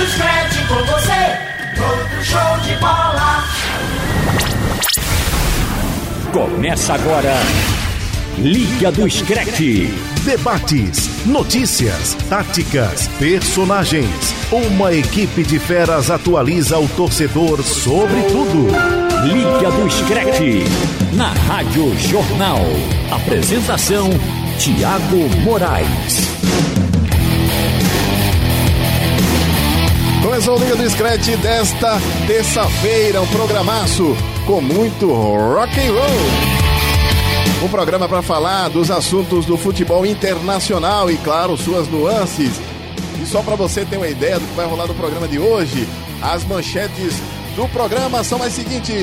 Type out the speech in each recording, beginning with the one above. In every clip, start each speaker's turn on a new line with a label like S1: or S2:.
S1: do Scratch com você, todo show de bola.
S2: Começa agora, Liga do Screte.
S3: Debates, notícias, táticas, personagens. Uma equipe de feras atualiza o torcedor sobre tudo.
S2: Liga do Screte, na Rádio Jornal. Apresentação, Tiago Moraes.
S4: Começou o Liga do Scratch desta terça-feira, um programaço com muito rock and roll. Um programa para falar dos assuntos do futebol internacional e, claro, suas nuances. E só para você ter uma ideia do que vai rolar no programa de hoje, as manchetes do programa são as seguintes.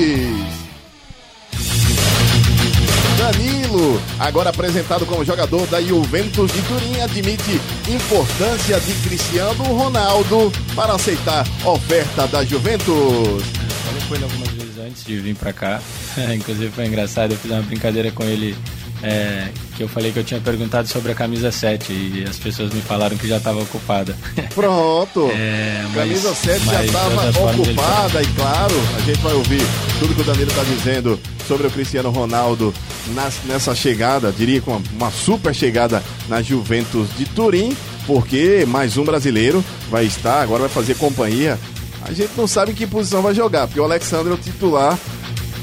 S4: Danilo, agora apresentado como jogador da Juventus de Turim, admite importância de Cristiano Ronaldo para aceitar oferta da Juventus.
S5: Falei com ele algumas vezes antes de vir pra cá. Inclusive foi engraçado, eu fiz uma brincadeira com ele é, que eu falei que eu tinha perguntado sobre a camisa 7 e as pessoas me falaram que já estava ocupada.
S4: Pronto!
S5: É, mas-
S4: camisa 7 já estava ocupada e claro, a gente vai ouvir tudo que o Danilo está dizendo sobre o Cristiano Ronaldo nas- nessa chegada, diria com uma, uma super chegada na Juventus de Turim, porque mais um brasileiro vai estar, agora vai fazer companhia. A gente não sabe em que posição vai jogar, porque o Alexandre é o titular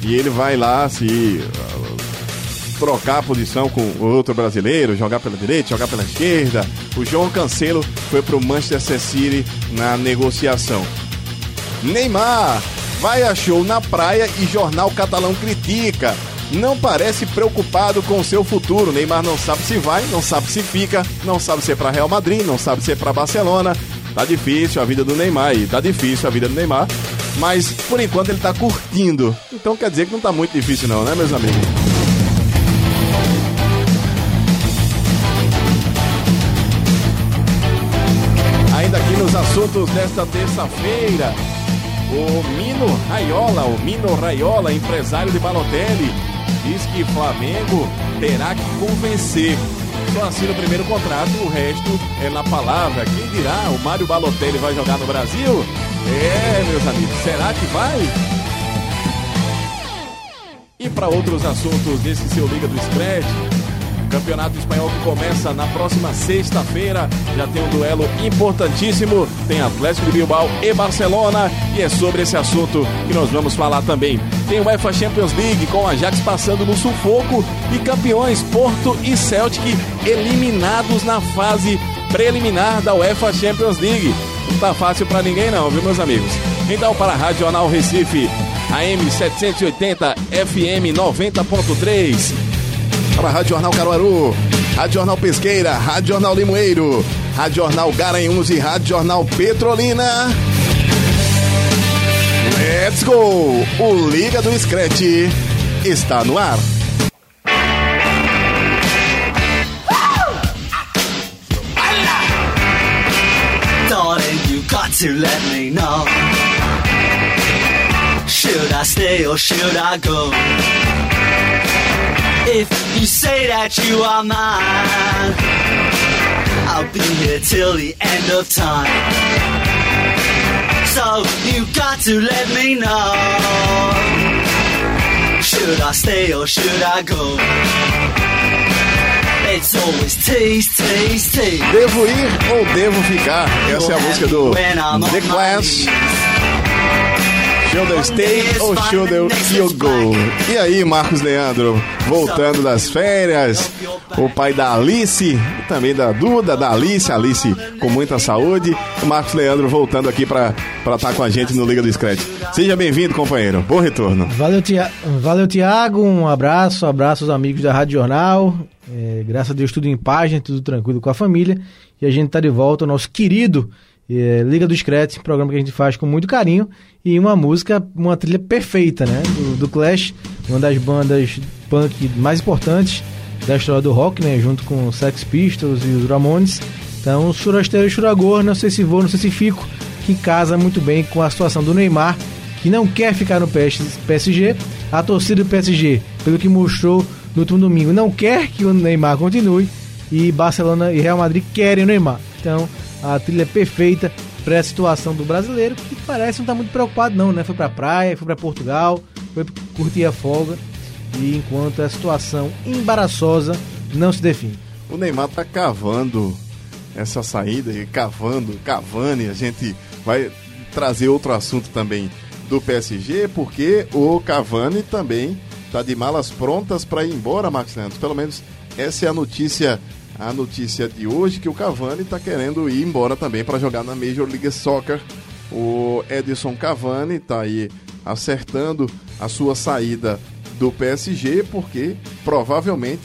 S4: e ele vai lá se trocar a posição com outro brasileiro, jogar pela direita, jogar pela esquerda. O João Cancelo foi para o Manchester City na negociação. Neymar vai a show na praia e jornal catalão critica. Não parece preocupado com seu futuro. Neymar não sabe se vai, não sabe se fica, não sabe se é para Real Madrid, não sabe se é para Barcelona. Tá difícil a vida do Neymar e tá difícil a vida do Neymar, mas por enquanto ele tá curtindo. Então quer dizer que não tá muito difícil não, né, meus amigos? Assuntos desta terça-feira, o Mino Raiola, o Mino Raiola, empresário de Balotelli, diz que Flamengo terá que convencer. Só assina o primeiro contrato, o resto é na palavra. Quem dirá, o Mário Balotelli vai jogar no Brasil? É, meus amigos, será que vai? E para outros assuntos desse seu Liga do Scratch, Campeonato Espanhol que começa na próxima sexta-feira. Já tem um duelo importantíssimo. Tem Atlético de Bilbao e Barcelona. E é sobre esse assunto que nós vamos falar também. Tem UEFA Champions League com o Ajax passando no sufoco. E campeões Porto e Celtic eliminados na fase preliminar da UEFA Champions League. Não tá fácil para ninguém não, viu meus amigos? Então para a Rádio Jornal Recife, AM 780, FM 90.3 para a Rádio Jornal Caruaru, Rádio Jornal Pesqueira, Rádio Jornal Limoeiro, Rádio Jornal Garanhuns e Rádio Jornal Petrolina. Let's go! O Liga do Scratch está no ar.
S6: Got to let me know. Should I stay or should I go? If you say that you are mine, I'll be here till the end of time. So you got to let me know. Should I stay or should I go? It's always tease, tease, tease.
S4: Devo ir ou devo ficar? Essa é a música do The Clash. Should I stay ou should you go? E aí, Marcos Leandro, voltando das férias, o pai da Alice, também da Duda, da Alice, Alice com muita saúde. O Marcos Leandro voltando aqui para estar com a gente no Liga do Scratch. Seja bem-vindo, companheiro. Bom retorno.
S7: Valeu, Tia... Valeu, Tiago. Um abraço, abraço aos amigos da Rádio Jornal. É, graças a Deus, tudo em paz, tudo tranquilo com a família. E a gente tá de volta, o nosso querido é, Liga do Scratch, programa que a gente faz com muito carinho. E uma música, uma trilha perfeita, né? Do, do Clash, uma das bandas punk mais importantes da história do rock, né? Junto com Sex Pistols e os Ramones. Então, churasteiro e churagor, não sei se vou, não sei se fico, que casa muito bem com a situação do Neymar, que não quer ficar no PS PSG. A torcida do PSG, pelo que mostrou no último domingo, não quer que o Neymar continue. E Barcelona e Real Madrid querem o Neymar. Então, a trilha é perfeita para a situação do brasileiro, que parece não estar tá muito preocupado não, né? Foi para praia, foi para Portugal, foi curtir a folga, e enquanto a situação embaraçosa não se define.
S4: O Neymar tá cavando essa saída, cavando, Cavani, a gente vai trazer outro assunto também do PSG, porque o Cavani também tá de malas prontas para ir embora, Max Leandro. Pelo menos essa é a notícia a notícia de hoje que o Cavani está querendo ir embora também para jogar na Major League Soccer. O Edson Cavani está aí acertando a sua saída do PSG porque provavelmente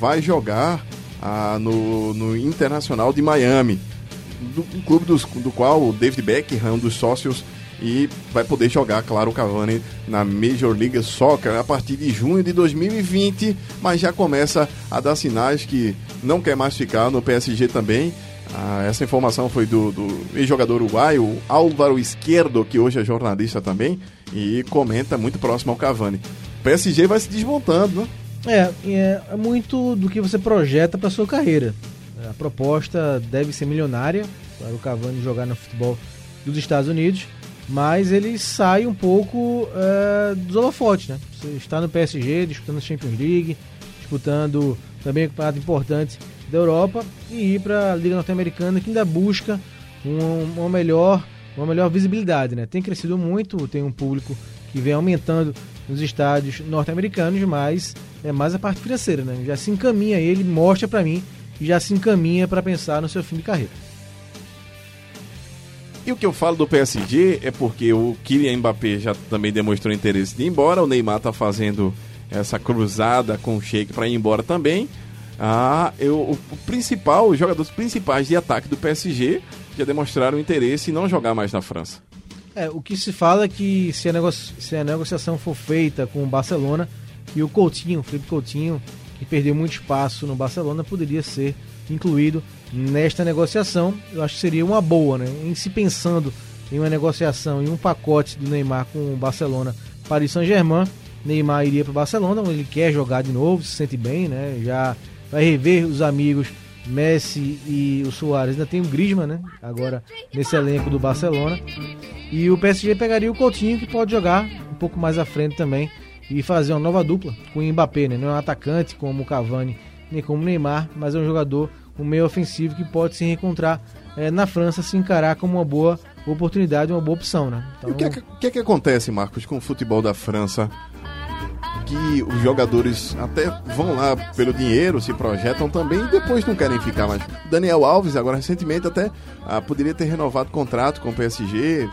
S4: vai jogar ah, no, no Internacional de Miami, do, um clube dos, do qual o David Beckham, um dos sócios, e vai poder jogar, claro, o Cavani na Major League Soccer a partir de junho de 2020, mas já começa a dar sinais que não quer mais ficar no PSG também. Ah, essa informação foi do, do ex-jogador uruguaio, Álvaro Esquerdo, que hoje é jornalista também, e comenta muito próximo ao Cavani. O PSG vai se desmontando, né?
S7: É, é muito do que você projeta para sua carreira. A proposta deve ser milionária para o Cavani jogar no futebol dos Estados Unidos mas ele sai um pouco é, dos holofotes, né? Você está no PSG, disputando a Champions League, disputando também campeonato importante da Europa e ir para a Liga Norte-Americana que ainda busca um, uma melhor uma melhor visibilidade, né? Tem crescido muito, tem um público que vem aumentando nos estádios norte-americanos, mas é mais a parte financeira, né? Já se encaminha ele, mostra para mim, já se encaminha para pensar no seu fim de carreira.
S4: E o que eu falo do PSG é porque o Kylian Mbappé já também demonstrou interesse de ir embora, o Neymar está fazendo essa cruzada com o Sheik para ir embora também. Ah, eu, o, principal, os jogadores principais de ataque do PSG já demonstraram interesse em não jogar mais na França.
S7: É, o que se fala é que se a, negocia se a negociação for feita com o Barcelona e o Coutinho, o Felipe Coutinho, que perdeu muito espaço no Barcelona, poderia ser incluído nesta negociação. Eu acho que seria uma boa, né? Em se pensando em uma negociação, em um pacote do Neymar com o Barcelona, Paris Saint-Germain, Neymar iria para o Barcelona, onde ele quer jogar de novo, se sente bem, né? Já vai rever os amigos Messi e o Soares. Ainda tem o Griezmann, né? Agora nesse elenco do Barcelona. E o PSG pegaria o Coutinho, que pode jogar um pouco mais à frente também e fazer uma nova dupla com o Mbappé, né? Não é um atacante como o Cavani nem como o Neymar, mas é um jogador um meio ofensivo que pode se reencontrar é, na França, se encarar como uma boa oportunidade, uma boa opção, né?
S4: Então... O que é que, que, é que acontece, Marcos, com o futebol da França? que os jogadores até vão lá pelo dinheiro, se projetam também e depois não querem ficar mais. Daniel Alves, agora recentemente, até ah, poderia ter renovado o contrato com o PSG,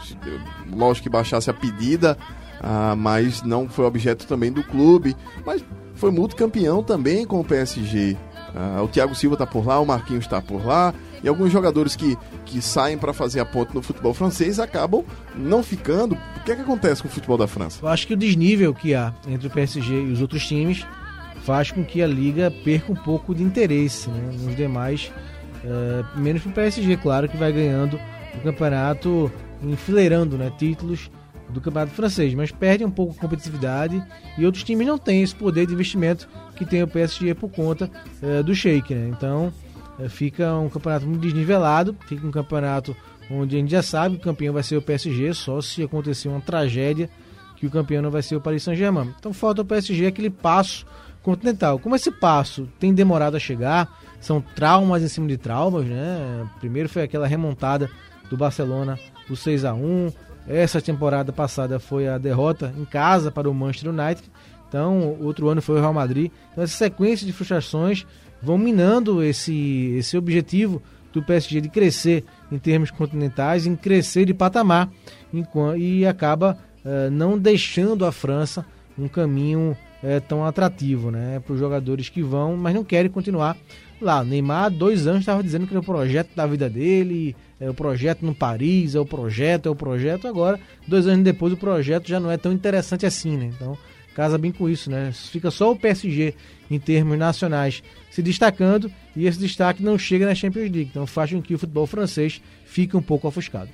S4: lógico que baixasse a pedida, ah, mas não foi objeto também do clube. Mas foi multicampeão também com o PSG. Uh, o Thiago Silva está por lá, o Marquinhos está por lá, e alguns jogadores que, que saem para fazer a ponte no futebol francês acabam não ficando. O que é que acontece com o futebol da França?
S7: Eu acho que o desnível que há entre o PSG e os outros times faz com que a liga perca um pouco de interesse né, nos demais, uh, menos para o PSG, claro, que vai ganhando o campeonato, enfileirando né, títulos do campeonato francês, mas perde um pouco a competitividade e outros times não têm esse poder de investimento que tem o PSG por conta é, do Sheik, né? Então é, fica um campeonato muito desnivelado, fica um campeonato onde a gente já sabe que o campeão vai ser o PSG, só se acontecer uma tragédia que o campeão não vai ser o Paris Saint-Germain. Então falta o PSG aquele passo continental. Como esse passo tem demorado a chegar, são traumas em cima de traumas, né? Primeiro foi aquela remontada do Barcelona, o 6 a 1 essa temporada passada foi a derrota em casa para o Manchester United. Então, outro ano foi o Real Madrid. Então, essa sequência de frustrações vão minando esse, esse objetivo do PSG de crescer em termos continentais, em crescer de patamar, e acaba uh, não deixando a França um caminho uh, tão atrativo né, para os jogadores que vão, mas não querem continuar lá. Neymar, dois anos, estava dizendo que era o projeto da vida dele, é o projeto no Paris, é o projeto, é o projeto. Agora, dois anos depois, o projeto já não é tão interessante assim, né? Então, casa bem com isso, né? Fica só o PSG em termos nacionais se destacando e esse destaque não chega na Champions League. Então, faz com que o futebol francês fique um pouco ofuscado.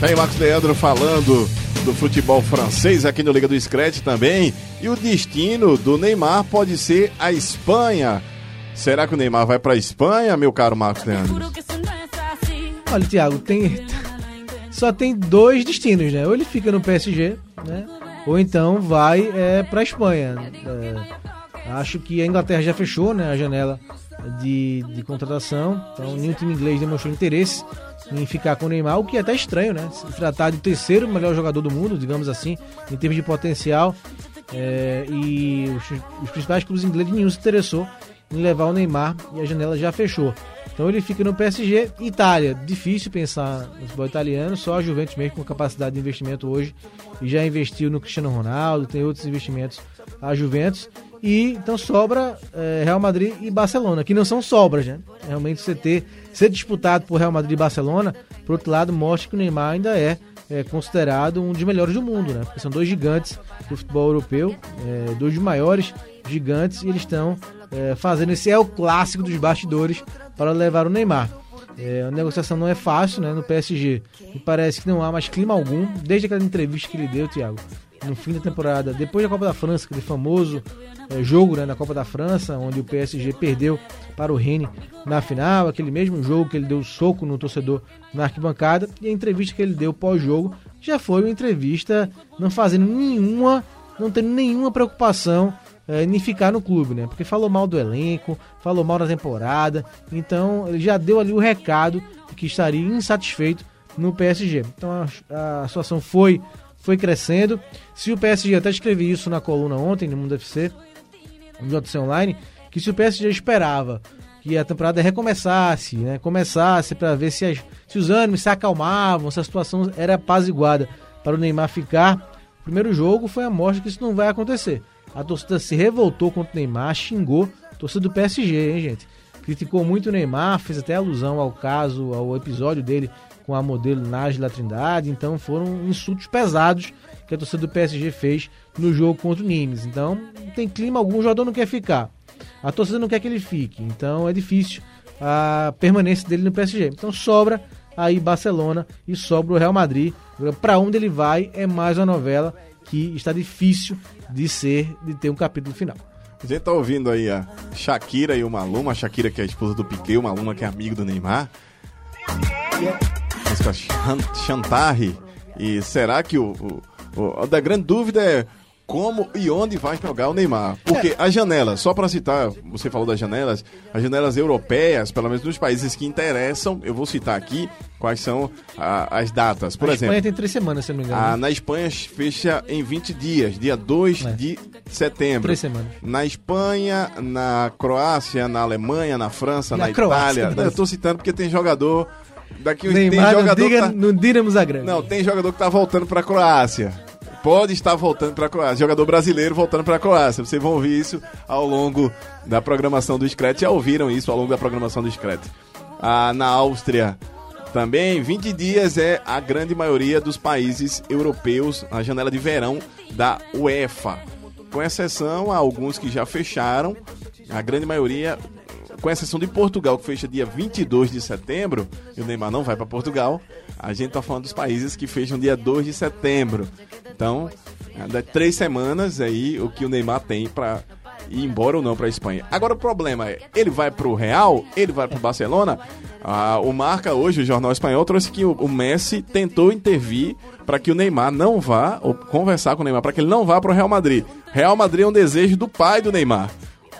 S4: Tem Marcos Leandro falando do futebol francês aqui no Liga do Scratch também. E o destino do Neymar pode ser a Espanha. Será que o Neymar vai para a Espanha, meu caro Marcos Leandro?
S7: Olha, Thiago, tem só tem dois destinos, né? Ou ele fica no PSG, né? Ou então vai é, para a Espanha. É, acho que a Inglaterra já fechou, né? A janela de, de contratação. Então, nenhum time inglês demonstrou interesse em ficar com o Neymar, o que é até estranho, né? Se tratar de terceiro melhor jogador do mundo, digamos assim, em termos de potencial. É, e os, os, principais clubes ingleses nenhum se interessou em levar o Neymar e a janela já fechou. Então ele fica no PSG. Itália, difícil pensar no futebol italiano, só a Juventus mesmo com capacidade de investimento hoje e já investiu no Cristiano Ronaldo, tem outros investimentos a Juventus. E então sobra é, Real Madrid e Barcelona, que não são sobras, né? Realmente você ter ser disputado por Real Madrid e Barcelona, por outro lado, mostra que o Neymar ainda é, é considerado um dos melhores do mundo, né? Porque são dois gigantes do futebol europeu, é, dois dos maiores gigantes, e eles estão é, fazendo esse é o clássico dos bastidores para levar o Neymar. É, a negociação não é fácil, né? No PSG. E parece que não há mais clima algum, desde aquela entrevista que ele deu, Thiago, no fim da temporada, depois da Copa da França, aquele famoso é, jogo né, na Copa da França, onde o PSG perdeu para o Rennes na final, aquele mesmo jogo que ele deu soco no torcedor na arquibancada, e a entrevista que ele deu pós-jogo já foi uma entrevista não fazendo nenhuma, não tendo nenhuma preocupação é, em ficar no clube, né? Porque falou mal do elenco, falou mal da temporada, então ele já deu ali o recado que estaria insatisfeito no PSG. Então a, a situação foi foi crescendo. Se o PSG, até escrevi isso na coluna ontem no Mundo FC, no JC Online, que se o PSG esperava que a temporada recomeçasse, né, começasse para ver se, as, se os ânimos se acalmavam, se a situação era apaziguada para o Neymar ficar, o primeiro jogo foi a mostra que isso não vai acontecer. A torcida se revoltou contra o Neymar, xingou a torcida do PSG, hein, gente? Criticou muito o Neymar, fez até alusão ao caso, ao episódio dele com a modelo Nájila Trindade. Então foram insultos pesados que a torcida do PSG fez no jogo contra o Nimes. Então não tem clima algum, o jogador não quer ficar. A torcida não quer que ele fique. Então é difícil a permanência dele no PSG. Então sobra aí Barcelona e sobra o Real Madrid. Para onde ele vai é mais uma novela que está difícil de ser, de ter um capítulo final.
S4: Gente tá ouvindo aí a Shakira e o Maluma, a Shakira que é a esposa do Piquet, o Maluma que é amigo do Neymar. Música Chantarre. E será que o, o, o, a grande dúvida é como e onde vai jogar o Neymar. Porque é. as janelas, só para citar, você falou das janelas, as janelas europeias, pelo menos nos países que interessam, eu vou citar aqui quais são a, as datas. Por a exemplo,
S7: Espanha tem três semanas, se não me engano.
S4: A, na Espanha fecha em 20 dias, dia 2 é. de setembro.
S7: Três semanas.
S4: Na Espanha, na Croácia, na Alemanha, na França, na, na Itália. Croácia, eu tô citando porque tem jogador. Daqui
S7: Neymar, tem jogador. Não, diga, tá... não diremos a grande.
S4: Não, tem jogador que tá voltando pra Croácia pode estar voltando para a Croácia. Jogador brasileiro voltando para a Croácia. Vocês vão ouvir isso ao longo da programação do Scratch. Já ouviram isso ao longo da programação do Scratch. Ah, na Áustria também, 20 dias é a grande maioria dos países europeus, a janela de verão da UEFA. Com exceção a alguns que já fecharam, a grande maioria com exceção de Portugal, que fecha dia 22 de setembro, e o Neymar não vai para Portugal, a gente está falando dos países que fecham dia 2 de setembro. Então, é três semanas aí o que o Neymar tem para ir embora ou não para a Espanha. Agora o problema é, ele vai para o Real, ele vai para o Barcelona. Ah, o Marca hoje, o jornal espanhol trouxe que o, o Messi tentou intervir para que o Neymar não vá, ou conversar com o Neymar para que ele não vá para o Real Madrid. Real Madrid é um desejo do pai do Neymar.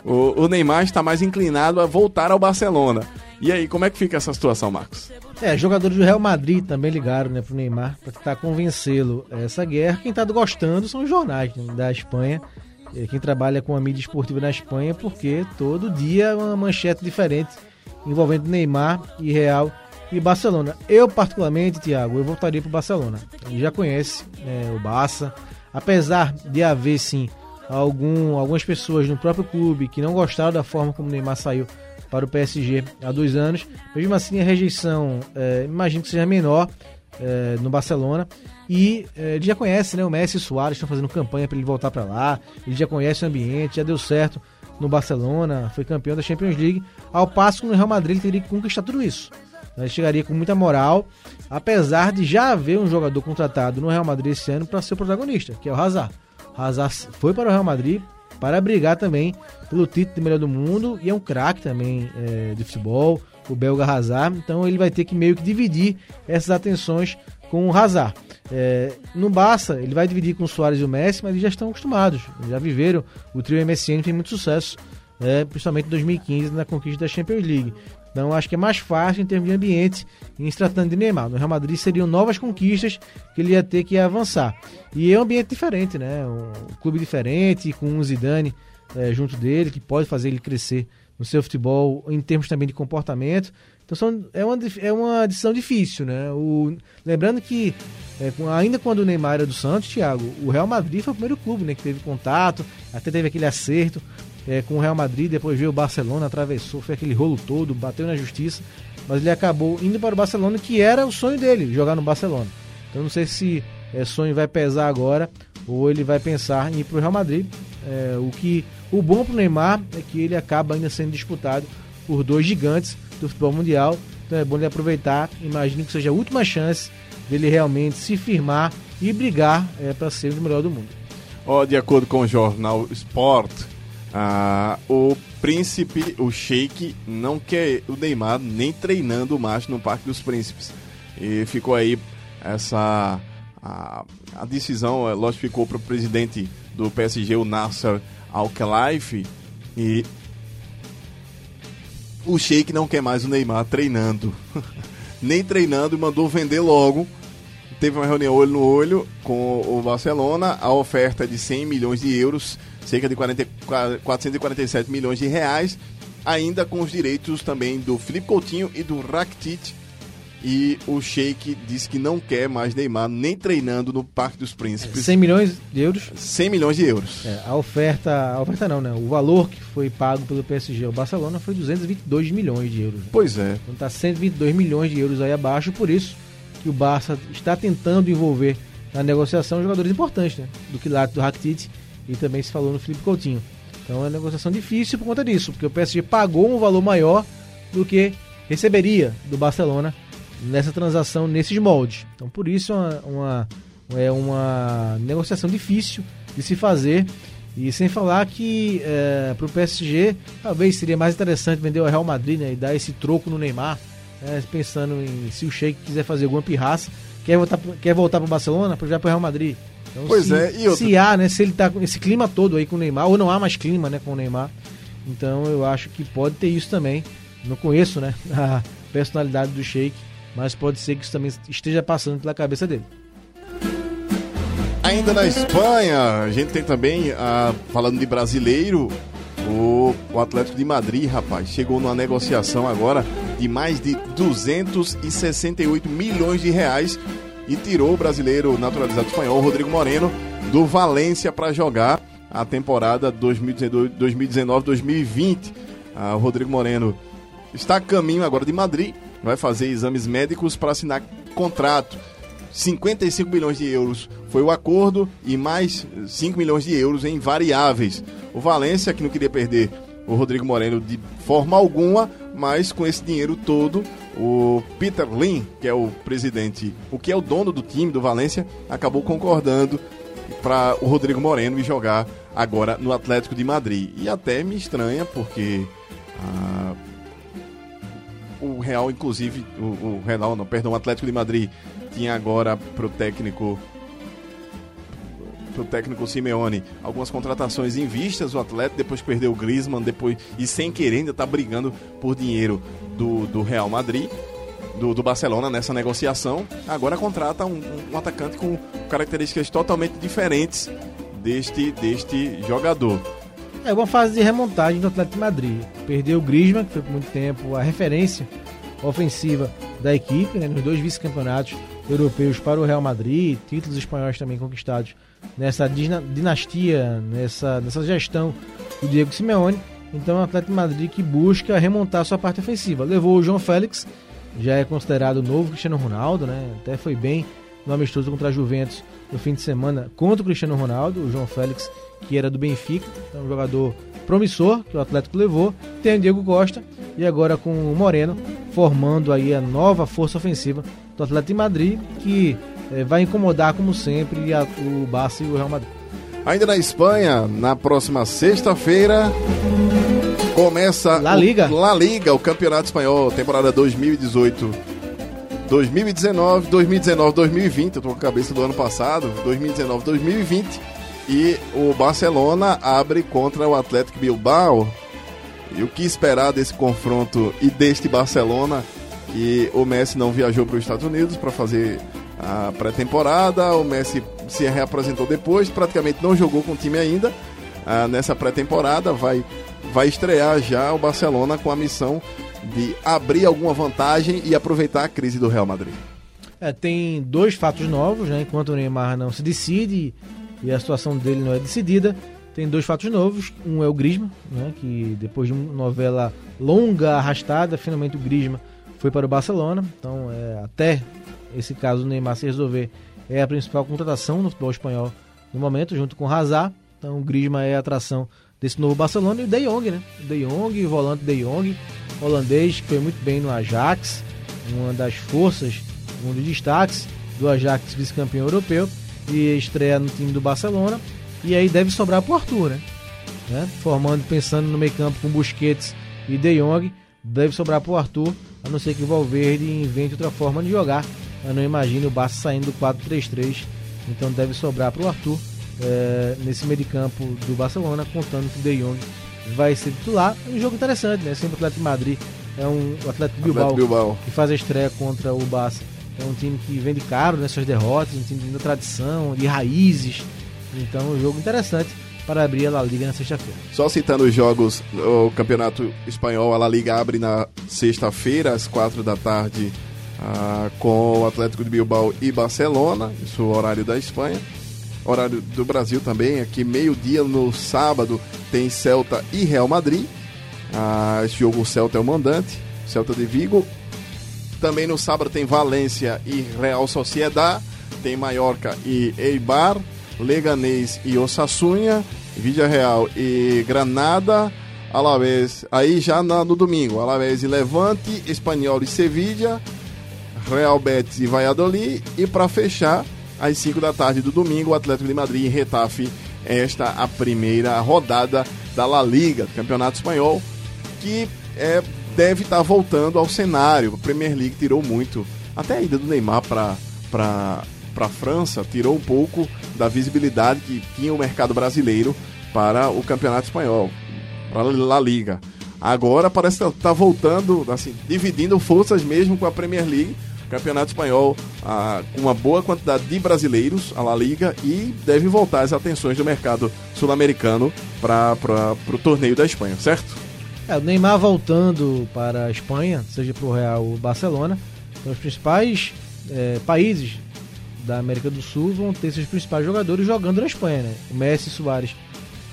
S4: O, o Neymar está mais inclinado a voltar ao Barcelona. E aí, como é que fica essa situação, Marcos?
S7: É, jogadores do Real Madrid também ligaram né, pro Neymar para tentar convencê-lo essa guerra. Quem está gostando são os jornais né, da Espanha, é, quem trabalha com a mídia esportiva na Espanha, porque todo dia é uma manchete diferente envolvendo Neymar e Real e Barcelona. Eu, particularmente, Thiago, eu voltaria pro Barcelona. Ele já conhece é, o Barça, apesar de haver sim algum, algumas pessoas no próprio clube que não gostaram da forma como Neymar saiu para o PSG há dois anos. Mesmo assim, a rejeição, é, imagino que seja menor é, no Barcelona. E é, ele já conhece, né? O Messi e o Soares estão fazendo campanha para ele voltar para lá. Ele já conhece o ambiente, já deu certo no Barcelona, foi campeão da Champions League. Ao passo que no Real Madrid ele teria que conquistar tudo isso. Ele chegaria com muita moral, apesar de já haver um jogador contratado no Real Madrid esse ano para ser o protagonista, que é o Hazard. Hazard foi para o Real Madrid para brigar também pelo título de melhor do mundo e é um craque também é, de futebol, o belga Hazard. Então ele vai ter que meio que dividir essas atenções com o Hazard. É, no Barça, ele vai dividir com o Soares e o Messi, mas eles já estão acostumados, já viveram. O trio MSN tem muito sucesso, é, principalmente em 2015 na conquista da Champions League. Então acho que é mais fácil em termos de ambiente em se tratando de Neymar. No Real Madrid seriam novas conquistas que ele ia ter que avançar. E é um ambiente diferente, né? Um clube diferente, com um Zidane é, junto dele, que pode fazer ele crescer no seu futebol em termos também de comportamento. Então são, é, uma, é uma decisão difícil, né? O, lembrando que é, ainda quando o Neymar era do Santos, Thiago, o Real Madrid foi o primeiro clube né, que teve contato, até teve aquele acerto é, com o Real Madrid, depois veio o Barcelona, atravessou, foi aquele rolo todo, bateu na justiça, mas ele acabou indo para o Barcelona, que era o sonho dele, jogar no Barcelona. Então não sei se é, sonho vai pesar agora ou ele vai pensar em ir para o Real Madrid. É, o que o bom para o Neymar é que ele acaba ainda sendo disputado por dois gigantes do futebol mundial. Então é bom ele aproveitar. Imagine que seja a última chance dele realmente se firmar e brigar é, para ser o melhor do mundo.
S4: Oh, de acordo com o jornal Sport, ah, o príncipe, o Sheik, não quer o Neymar nem treinando mais no Parque dos Príncipes. E ficou aí essa. A, a decisão, é, lógico, ficou para o presidente do PSG, o Nasser Al-Khelaifi. E o Sheik não quer mais o Neymar treinando. nem treinando mandou vender logo. Teve uma reunião olho no olho com o Barcelona. A oferta é de 100 milhões de euros cerca de 40, 447 milhões de reais, ainda com os direitos também do Felipe Coutinho e do Rakitic. E o Sheik disse que não quer mais Neymar nem treinando no Parque dos Príncipes.
S7: 100 milhões de euros?
S4: 100 milhões de euros.
S7: É, a oferta, a oferta não, né? O valor que foi pago pelo PSG ao Barcelona foi 222 milhões de euros. Né?
S4: Pois é.
S7: Então tá 122 milhões de euros aí abaixo, por isso que o Barça está tentando envolver na negociação jogadores importantes, né? Do que lá do Rakitic e também se falou no Felipe Coutinho. Então é uma negociação difícil por conta disso, porque o PSG pagou um valor maior do que receberia do Barcelona nessa transação, nesses moldes. Então por isso é uma, uma, é uma negociação difícil de se fazer. E sem falar que é, para o PSG talvez seria mais interessante vender o Real Madrid né, e dar esse troco no Neymar, né, pensando em se o Sheik quiser fazer alguma pirraça, quer voltar, quer voltar para o Barcelona, para o Real Madrid.
S4: Então, pois
S7: se,
S4: é, e outra...
S7: se há, né? Se ele tá com esse clima todo aí com o Neymar, ou não há mais clima, né, com o Neymar. Então eu acho que pode ter isso também. Não conheço, né, a personalidade do Sheik, mas pode ser que isso também esteja passando pela cabeça dele.
S4: Ainda na Espanha, a gente tem também, ah, falando de brasileiro, o, o Atlético de Madrid, rapaz, chegou numa negociação agora de mais de 268 milhões de reais e tirou o brasileiro naturalizado espanhol Rodrigo Moreno do Valência para jogar a temporada 2019-2020. Ah, o Rodrigo Moreno está a caminho agora de Madrid, vai fazer exames médicos para assinar contrato. 55 milhões de euros foi o acordo e mais 5 milhões de euros em variáveis. O Valência, que não queria perder o Rodrigo Moreno de forma alguma, mas com esse dinheiro todo, o Peter Lin, que é o presidente, o que é o dono do time do Valência, acabou concordando para o Rodrigo Moreno jogar agora no Atlético de Madrid. E até me estranha porque ah, o Real, inclusive, o, o Real, não, perdão, o Atlético de Madrid tinha agora para o técnico pro técnico Simeone algumas contratações em vistas, o atleta depois perdeu o Griezmann, depois e sem querer ainda tá brigando por dinheiro do, do Real Madrid, do, do Barcelona nessa negociação. Agora contrata um, um atacante com características totalmente diferentes deste, deste jogador.
S7: É uma fase de remontagem do Atlético de Madrid. Perdeu o Griezmann, que foi por muito tempo a referência ofensiva da equipe, né, nos dois vice-campeonatos europeus para o Real Madrid, títulos espanhóis também conquistados nessa dinastia, nessa, nessa gestão do Diego Simeone. Então, o Atlético de Madrid que busca remontar sua parte ofensiva. Levou o João Félix, já é considerado o novo Cristiano Ronaldo, né? Até foi bem no amistoso contra a Juventus no fim de semana contra o Cristiano Ronaldo, o João Félix, que era do Benfica, então um jogador promissor que o Atlético levou. Tem o Diego Costa e agora com o Moreno formando aí a nova força ofensiva do Atlético de Madrid, que é, vai incomodar, como sempre, a, o Barça e o Real Madrid.
S4: Ainda na Espanha, na próxima sexta-feira, Começa
S7: La Liga.
S4: O, La Liga, o Campeonato Espanhol, temporada 2018. 2019, 2019, 2020, eu tô com a cabeça do ano passado, 2019, 2020. E o Barcelona abre contra o Atlético Bilbao. E o que esperar desse confronto e deste Barcelona? Que o Messi não viajou para os Estados Unidos para fazer a pré-temporada. O Messi se reapresentou depois, praticamente não jogou com o time ainda. Ah, nessa pré-temporada vai, vai estrear já o Barcelona com a missão de abrir alguma vantagem e aproveitar a crise do Real Madrid.
S7: É, tem dois fatos novos, né? Enquanto o Neymar não se decide e a situação dele não é decidida, tem dois fatos novos. Um é o Grisma, né? Que depois de uma novela longa, arrastada, finalmente o Grisma foi para o Barcelona. Então, é, até esse caso o Neymar se resolver, é a principal contratação no futebol espanhol no momento, junto com o Hazard. Então, o Grisma é a atração desse novo Barcelona e o De Jong, né? De Jong, volante De Jong, holandês, que foi muito bem no Ajax, uma das forças, um dos destaques do Ajax, vice-campeão europeu, e estreia no time do Barcelona. E aí deve sobrar pro Arthur, né? né? Formando, pensando no meio campo com Busquets e De Jong, deve sobrar pro Arthur, a não ser que o Valverde invente outra forma de jogar. Eu não imagino o Barça saindo do 4-3-3, então deve sobrar pro Arthur é, nesse meio de campo do Barcelona, contando que o De Jong vai ser titular. Um jogo interessante, né? Sempre o Atlético de Madrid é um o Atlético Bilbao,
S4: Atlético Bilbao.
S7: que faz a estreia contra o Barça. É um time que vende caro nessas derrotas, um time de tradição, de raízes. Então, um jogo interessante para abrir a La Liga na sexta-feira.
S4: Só citando os jogos, o Campeonato Espanhol, a La Liga abre na sexta-feira, às quatro da tarde, ah, com o Atlético de Bilbao e Barcelona, isso é o horário da Espanha. Horário do Brasil também, aqui meio-dia no sábado tem Celta e Real Madrid. Ah, esse jogo o Celta é o mandante, Celta de Vigo. Também no sábado tem Valência e Real Sociedad, tem Mallorca e Eibar, Leganês e Osasuna, Vídea Real e Granada, Alavés, aí já na- no domingo, Alavés e Levante, Espanhol e Sevilla, Real Betis e Valladolid e para fechar às 5 da tarde do domingo o Atlético de Madrid e Retafe esta a primeira rodada da La Liga, Campeonato Espanhol, que é, deve estar voltando ao cenário. A Premier League tirou muito, até a ida do Neymar para para a França tirou um pouco da visibilidade que tinha o mercado brasileiro para o Campeonato Espanhol, para a La Liga. Agora parece que está voltando, assim, dividindo forças mesmo com a Premier League. Campeonato Espanhol ah, com uma boa quantidade de brasileiros, a La Liga, e deve voltar as atenções do mercado sul-americano para o torneio da Espanha, certo?
S7: É, o Neymar voltando para a Espanha, seja para o Real ou Barcelona, então os principais é, países da América do Sul vão ter seus principais jogadores jogando na Espanha, né? O Messi e Soares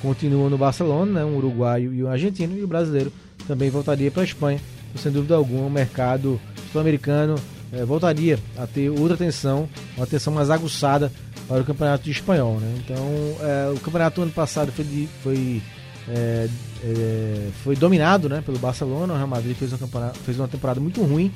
S7: continuam no Barcelona, né? um uruguaio e um argentino, e o brasileiro também voltaria para a Espanha. Então, sem dúvida alguma, o mercado sul-americano é, voltaria a ter outra atenção, uma atenção mais aguçada para o campeonato espanhol. Né? Então, é, o campeonato ano passado foi, de- foi, é, é, foi dominado né, pelo Barcelona. O Real Madrid fez uma, fez uma temporada muito ruim.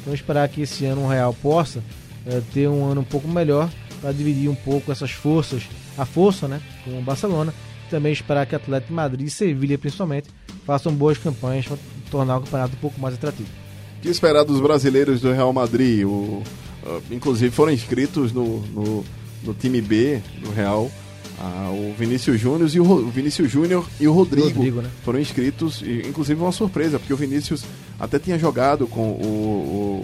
S7: Então, esperar que esse ano o Real possa é, ter um ano um pouco melhor para dividir um pouco essas forças, a força né, com o Barcelona. Também esperar que Atlético Madrid e Sevilha, principalmente, façam boas campanhas para tornar o campeonato um pouco mais atrativo.
S4: O que esperar dos brasileiros do Real Madrid? O, ah, inclusive foram inscritos no, no, no time B do Real. Ah, o Vinícius Júnior e o, o Vinícius Júnior e o Rodrigo,
S7: Rodrigo, né?
S4: foram inscritos, e, inclusive uma surpresa, porque o Vinícius até tinha jogado com o,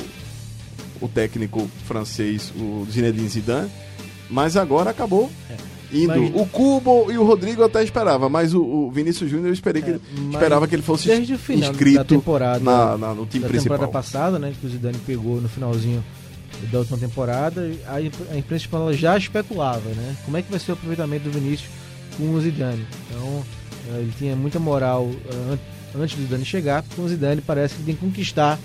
S4: o, o técnico francês, o Zinedine Zidane, mas agora acabou indo.
S7: É. Mas-
S4: O Cubo e o Rodrigo eu até esperava, mas o, o Vinícius Júnior eu esperei que
S7: É,
S4: ele,
S7: mas
S4: esperava que ele fosse
S7: desde o final
S4: inscrito
S7: da temporada,
S4: na, na- no time
S7: da
S4: principal.
S7: temporada passada, né? Que o Zidane pegou no finalzinho da última temporada. A, a imprensa espanhola já especulava, né? Como é que vai ser o aproveitamento do Vinícius com o Zidane? Então, eh, ele tinha muita moral eh, an- antes do Zidane chegar. Com o Zidane parece que tem que conquistar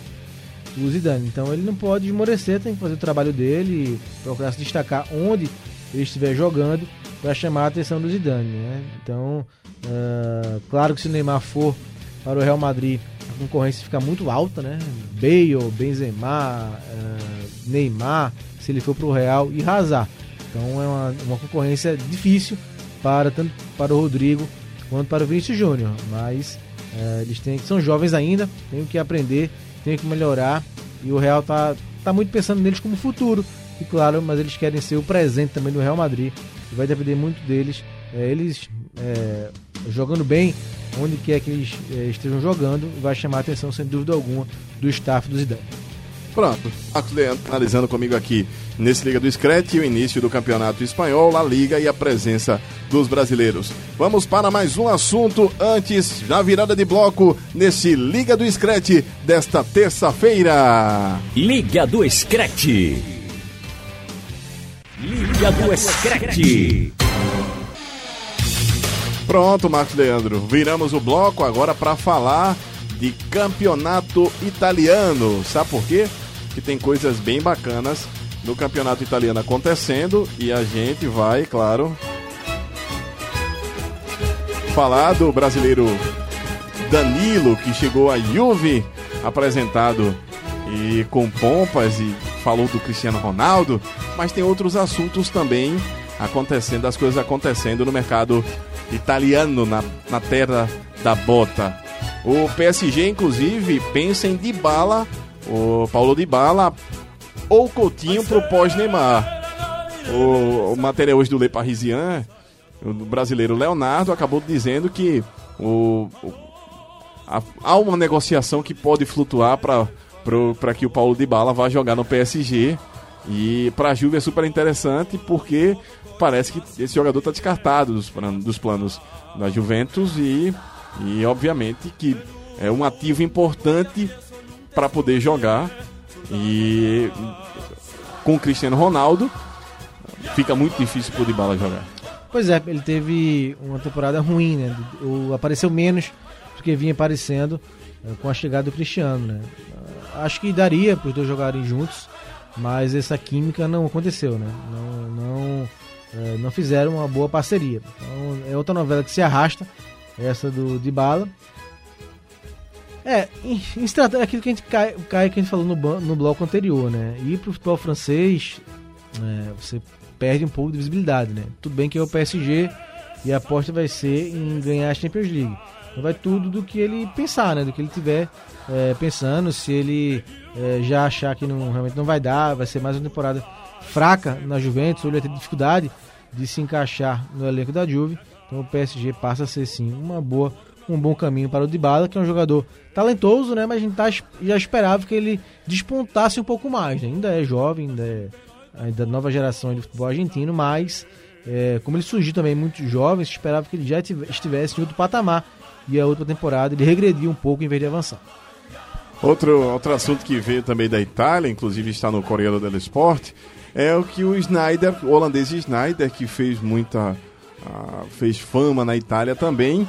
S7: o Zidane. Então, ele não pode esmorecer, tem que fazer o trabalho dele procurar se destacar onde ele estiver jogando para chamar a atenção do Zidane, né? Então, eh, claro que se o Neymar for para o Real Madrid, a concorrência fica muito alta, né? Bale, Benzema, eh, Neymar, se ele for para o Real e Hazard. Então é uma, uma concorrência difícil para tanto para o Rodrigo quanto para o Vinícius Júnior, mas É, eles têm, são jovens ainda, têm que aprender, têm que melhorar e o Real tá, tá muito pensando neles como futuro. E claro, mas eles querem ser o presente também do Real Madrid. E vai depender muito deles. É, eles jogando bem, onde quer que eles é, estejam jogando, vai chamar a atenção, sem dúvida alguma, do staff do Zidane.
S4: Pronto, Marcos Leandro analisando comigo aqui nesse Liga do Screte, o início do Campeonato Espanhol, a Liga e a presença dos brasileiros. Vamos para mais um assunto antes da virada de bloco nesse Liga do Screte desta terça-feira.
S2: Liga do Screte. Liga do Screte.
S4: Pronto, Marcos Leandro, viramos o bloco agora para falar de campeonato italiano. Sabe por quê? Que tem coisas bem bacanas no campeonato italiano acontecendo e a gente vai, claro, falar do brasileiro Danilo que chegou à Juve apresentado e com pompas e falou do Cristiano Ronaldo, mas tem outros assuntos também acontecendo, as coisas acontecendo no mercado italiano, na, na terra da bota. O PSG, inclusive, pensa em Dybala, o Paulo Dybala ou Coutinho pro pós-Neymar. O, o material hoje do Le Parisien, o brasileiro Leonardo, acabou dizendo que o, o a, há uma negociação que pode flutuar para que o Paulo Dybala vá jogar no PSG. E para a Juve é super interessante porque parece que esse jogador está descartado dos, dos planos da Juventus e e obviamente que é um ativo importante para poder jogar. E com o Cristiano Ronaldo fica muito difícil para o Dybala jogar.
S7: Pois é, ele teve uma temporada ruim, né? O, apareceu menos do que vinha aparecendo é, com a chegada do Cristiano, né? Acho que daria para os dois jogarem juntos, mas essa química não aconteceu, né? Não, é, não fizeram uma boa parceria. Então, é outra novela que se arrasta essa do de bala. É, em, em aquilo que a gente cai, cai que a gente falou no, no bloco anterior, né? Ir pro futebol francês, é, você perde um pouco de visibilidade, né? Tudo bem que é o PSG e a aposta vai ser em ganhar a Champions League. Então vai tudo do que ele pensar, né? Do que ele tiver é, pensando, se ele é, já achar que não, realmente não vai dar, vai ser mais uma temporada fraca na Juventus, ou ele vai ter dificuldade de se encaixar no elenco da Juve. Então o PSG passa a ser sim uma boa, um bom caminho para o Dybala, que é um jogador talentoso, né? Mas a gente tá, já esperava que ele despontasse um pouco mais. Né? Ainda é jovem, ainda é ainda nova geração de futebol argentino, mas é, como ele surgiu também muito jovem, se esperava que ele já estivesse em outro patamar. E a outra temporada ele regrediu um pouco em vez de avançar.
S4: Outro, outro assunto que veio também da Itália, inclusive está no Correio dello Sport, é o que o Snyder, o holandês Snyder, que fez muita ah, fez fama na Itália também,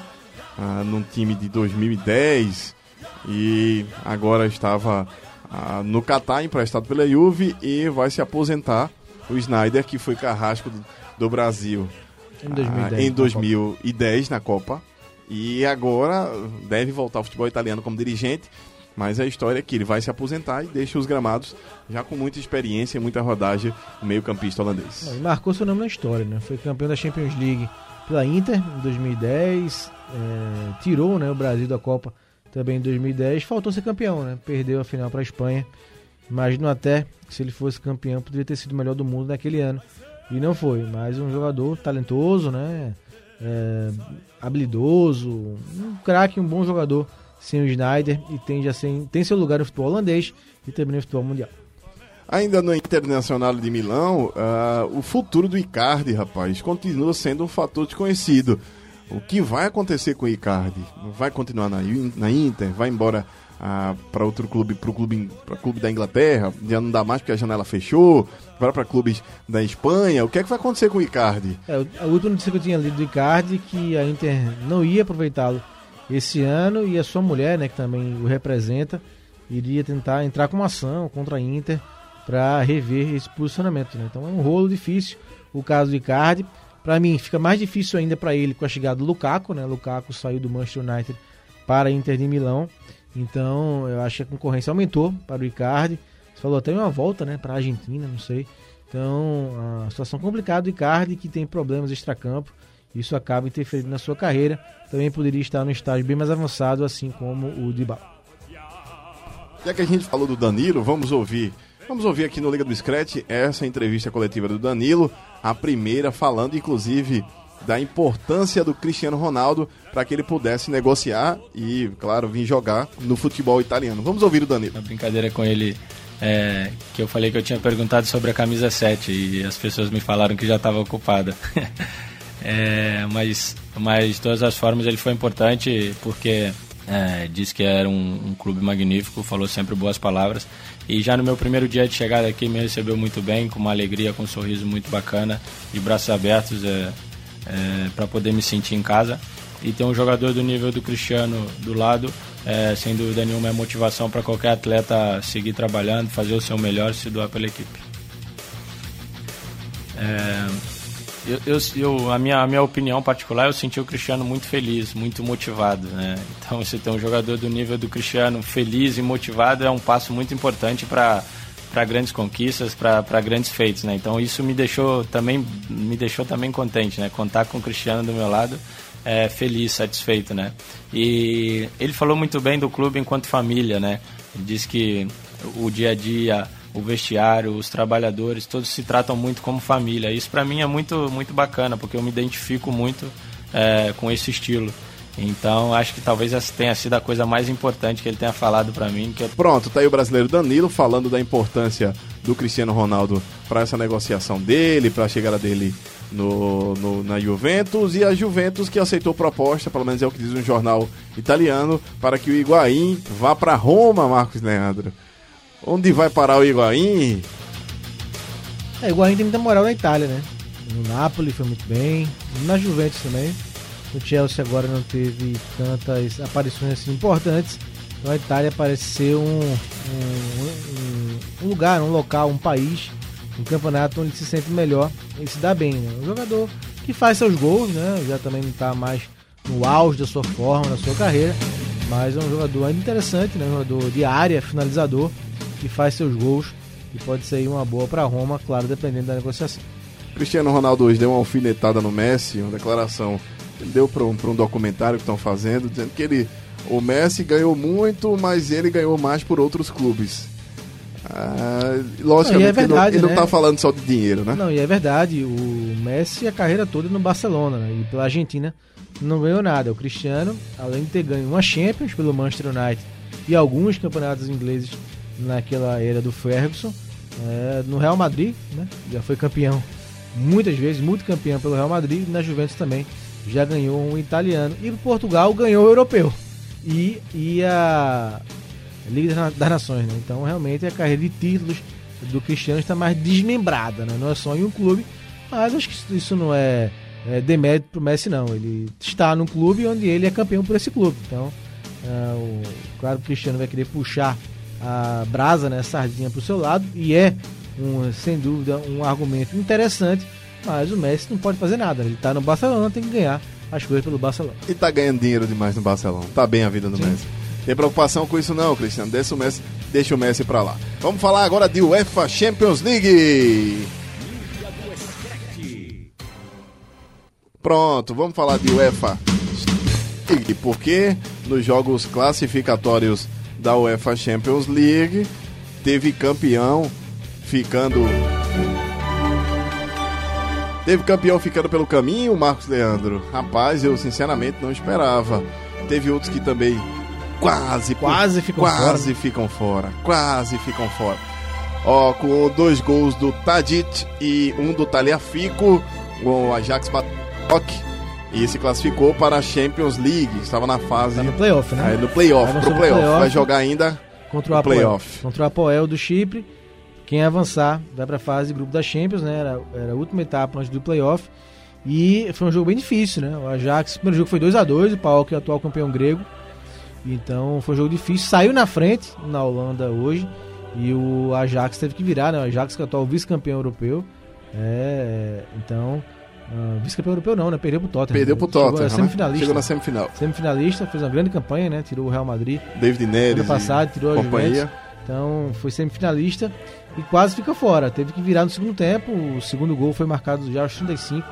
S4: ah, num time de 2010 e agora estava ah, no Catar, emprestado pela Juve e vai se aposentar. O Snyder, que foi carrasco do, do Brasil
S7: em 2010,
S4: em 2010 na Copa. E agora deve voltar ao futebol italiano como dirigente. Mas a história é que ele vai se aposentar e deixa os gramados já com muita experiência e muita rodagem no meio-campista holandês.
S7: Ele marcou seu nome na história, né? Foi campeão da Champions League pela Inter em 2010, é, tirou né, o Brasil da Copa também em 2010, faltou ser campeão, né? Perdeu a final para a Espanha. Imagino até que se ele fosse campeão, poderia ter sido o melhor do mundo naquele ano. E não foi, mas um jogador talentoso, né? É, habilidoso, um craque, um bom jogador sem o Schneider e tem, já sem, tem seu lugar no futebol holandês e também no futebol mundial.
S4: Ainda no Internacional de Milão, uh, o futuro do Icardi, rapaz, continua sendo um fator desconhecido. O que vai acontecer com o Icardi? Vai continuar na, na Inter? Vai embora uh, para outro clube, para o clube, clube da Inglaterra? Já não dá mais porque a janela fechou? Vai para clubes da Espanha? O que é que vai acontecer com o Icardi?
S7: É, a última notícia que eu tinha lido do Icardi que a Inter não ia aproveitá-lo esse ano e a sua mulher, né, que também o representa, iria tentar entrar com uma ação contra a Inter para rever esse posicionamento. Né? Então é um rolo difícil o caso do Icardi. Para mim fica mais difícil ainda para ele com a chegada do Lukaku, né? Lukaku saiu do Manchester United para a Inter de Milão. Então eu acho que a concorrência aumentou para o Icardi. Você falou até uma volta, né, para a Argentina, não sei. Então, a situação complicada do Icardi que tem problemas extracampo isso acaba interferindo na sua carreira. Também poderia estar no estágio bem mais avançado, assim como o Dybala.
S4: Já que a gente falou do Danilo, vamos ouvir. Vamos ouvir aqui no Liga do Scratch essa entrevista coletiva do Danilo, a primeira falando inclusive da importância do Cristiano Ronaldo para que ele pudesse negociar e, claro, vir jogar no futebol italiano. Vamos ouvir o Danilo.
S5: A brincadeira com ele é, que eu falei que eu tinha perguntado sobre a camisa 7 e as pessoas me falaram que já estava ocupada. é, mas, mas de todas as formas ele foi importante porque é, disse que era um, um, clube magnífico, falou sempre boas palavras. E já no meu primeiro dia de chegada aqui me recebeu muito bem, com uma alegria, com um sorriso muito bacana, de braços abertos é, é, para poder me sentir em casa. E ter um jogador do nível do Cristiano do lado, é, sem dúvida nenhuma, é motivação para qualquer atleta seguir trabalhando, fazer o seu melhor e se doar pela equipe. É, eu, eu, eu, a, minha, a minha opinião particular, eu senti o Cristiano muito feliz, muito motivado. Né? Então, você ter um jogador do nível do Cristiano feliz e motivado é um passo muito importante para para grandes conquistas, para grandes feitos, né? Então isso me deixou também me deixou também contente, né? Contar com o Cristiano do meu lado, é, feliz, satisfeito, né? E ele falou muito bem do clube enquanto família, né? Ele disse que o dia a dia o vestiário, os trabalhadores, todos se tratam muito como família. Isso para mim é muito, muito bacana, porque eu me identifico muito é, com esse estilo. Então acho que talvez essa tenha sido a coisa mais importante que ele tenha falado para mim. Que eu...
S4: Pronto, tá aí o brasileiro Danilo falando da importância do Cristiano Ronaldo para essa negociação dele, para a chegada dele no, no, na Juventus e a Juventus que aceitou proposta, pelo menos é o que diz um jornal italiano, para que o Higuaín vá para Roma, Marcos Leandro. Onde vai parar o Higuaín?
S7: É, o Higuaín tem muita moral na Itália, né? No Napoli foi muito bem, na Juventus também. O Chelsea agora não teve tantas aparições assim importantes. Então a Itália parece ser um, um, um, lugar, um local, um país, um campeonato onde se sente melhor e se dá bem. Né? Um jogador que faz seus gols, né? Já também não está mais no auge da sua forma, da sua carreira, mas é um jogador ainda interessante, né? Um jogador de área, finalizador que faz seus gols e pode ser uma boa para Roma, claro, dependendo da negociação.
S4: Cristiano Ronaldo hoje deu uma alfinetada no Messi, uma declaração ele deu para um, um documentário que estão fazendo, dizendo que ele, o Messi ganhou muito, mas ele ganhou mais por outros clubes. Ah, logicamente,
S7: é verdade,
S4: ele, não,
S7: né?
S4: está falando só de dinheiro, né?
S7: Não, e é verdade. O Messi, a carreira toda no Barcelona né? e pela Argentina, não ganhou nada. O Cristiano, além de ter ganho uma Champions pelo Manchester United e alguns campeonatos ingleses naquela era do Ferguson. É, no Real Madrid, né? Já foi campeão muitas vezes, muito campeão pelo Real Madrid, na Juventus também já ganhou um italiano. E Portugal ganhou o europeu. E, e a Liga das Nações, né? Então realmente a carreira de títulos do Cristiano está mais desmembrada, né? Não é só em um clube, mas acho que isso não é, é demérito pro Messi não. Ele está num clube onde ele é campeão por esse clube. Então, é, o, claro que o Cristiano vai querer puxar a brasa, né, a sardinha para o seu lado, e é, um, sem dúvida, um argumento interessante, mas o Messi não pode fazer nada. Ele está no Barcelona, tem que ganhar as coisas pelo Barcelona.
S4: E tá ganhando dinheiro demais no Barcelona. Tá bem a vida do Sim. Messi. Tem preocupação com isso não, Cristiano. Deixa o Messi, deixa o Messi pra lá. Vamos falar agora de UEFA Champions League. Pronto, vamos falar de UEFA League, porque nos jogos classificatórios da UEFA Champions League, teve campeão ficando. Teve campeão ficando pelo caminho, Marcos Leandro. Rapaz, eu sinceramente não esperava. Teve outros que também quase
S7: quase ficam
S4: quase
S7: fora.
S4: ficam fora, quase ficam fora. Ó, com dois gols do Tadic e um do Taliafico, o Ajax Batok e se classificou para a Champions League. Estava na fase. Tá
S7: no playoff, né?
S4: Aí, no playoff, pro playoff. playoff. Vai jogar ainda
S7: contra o Apoel. playoff. Contra o Apoel do Chipre. Quem avançar vai para a fase grupo da Champions, né? Era, era a última etapa antes do playoff. E foi um jogo bem difícil, né? O Ajax, o primeiro jogo foi 2 a 2 o Paok é o atual campeão grego. Então foi um jogo difícil. Saiu na frente na Holanda hoje. E o Ajax teve que virar, né? O Ajax que é o atual vice-campeão europeu. É, então Uh, Vice-campeão europeu não, né? Perdeu pro Tottenham.
S4: Perdeu pro Tottenham. Chegou,
S7: né? semifinalista.
S4: Chegou na semifinal.
S7: Semifinalista, fez uma grande campanha, né? Tirou o Real Madrid.
S4: David Neres.
S7: Ano passado, tirou a. Juventus. Então, foi semifinalista e quase fica fora. Teve que virar no segundo tempo. O segundo gol foi marcado já aos 35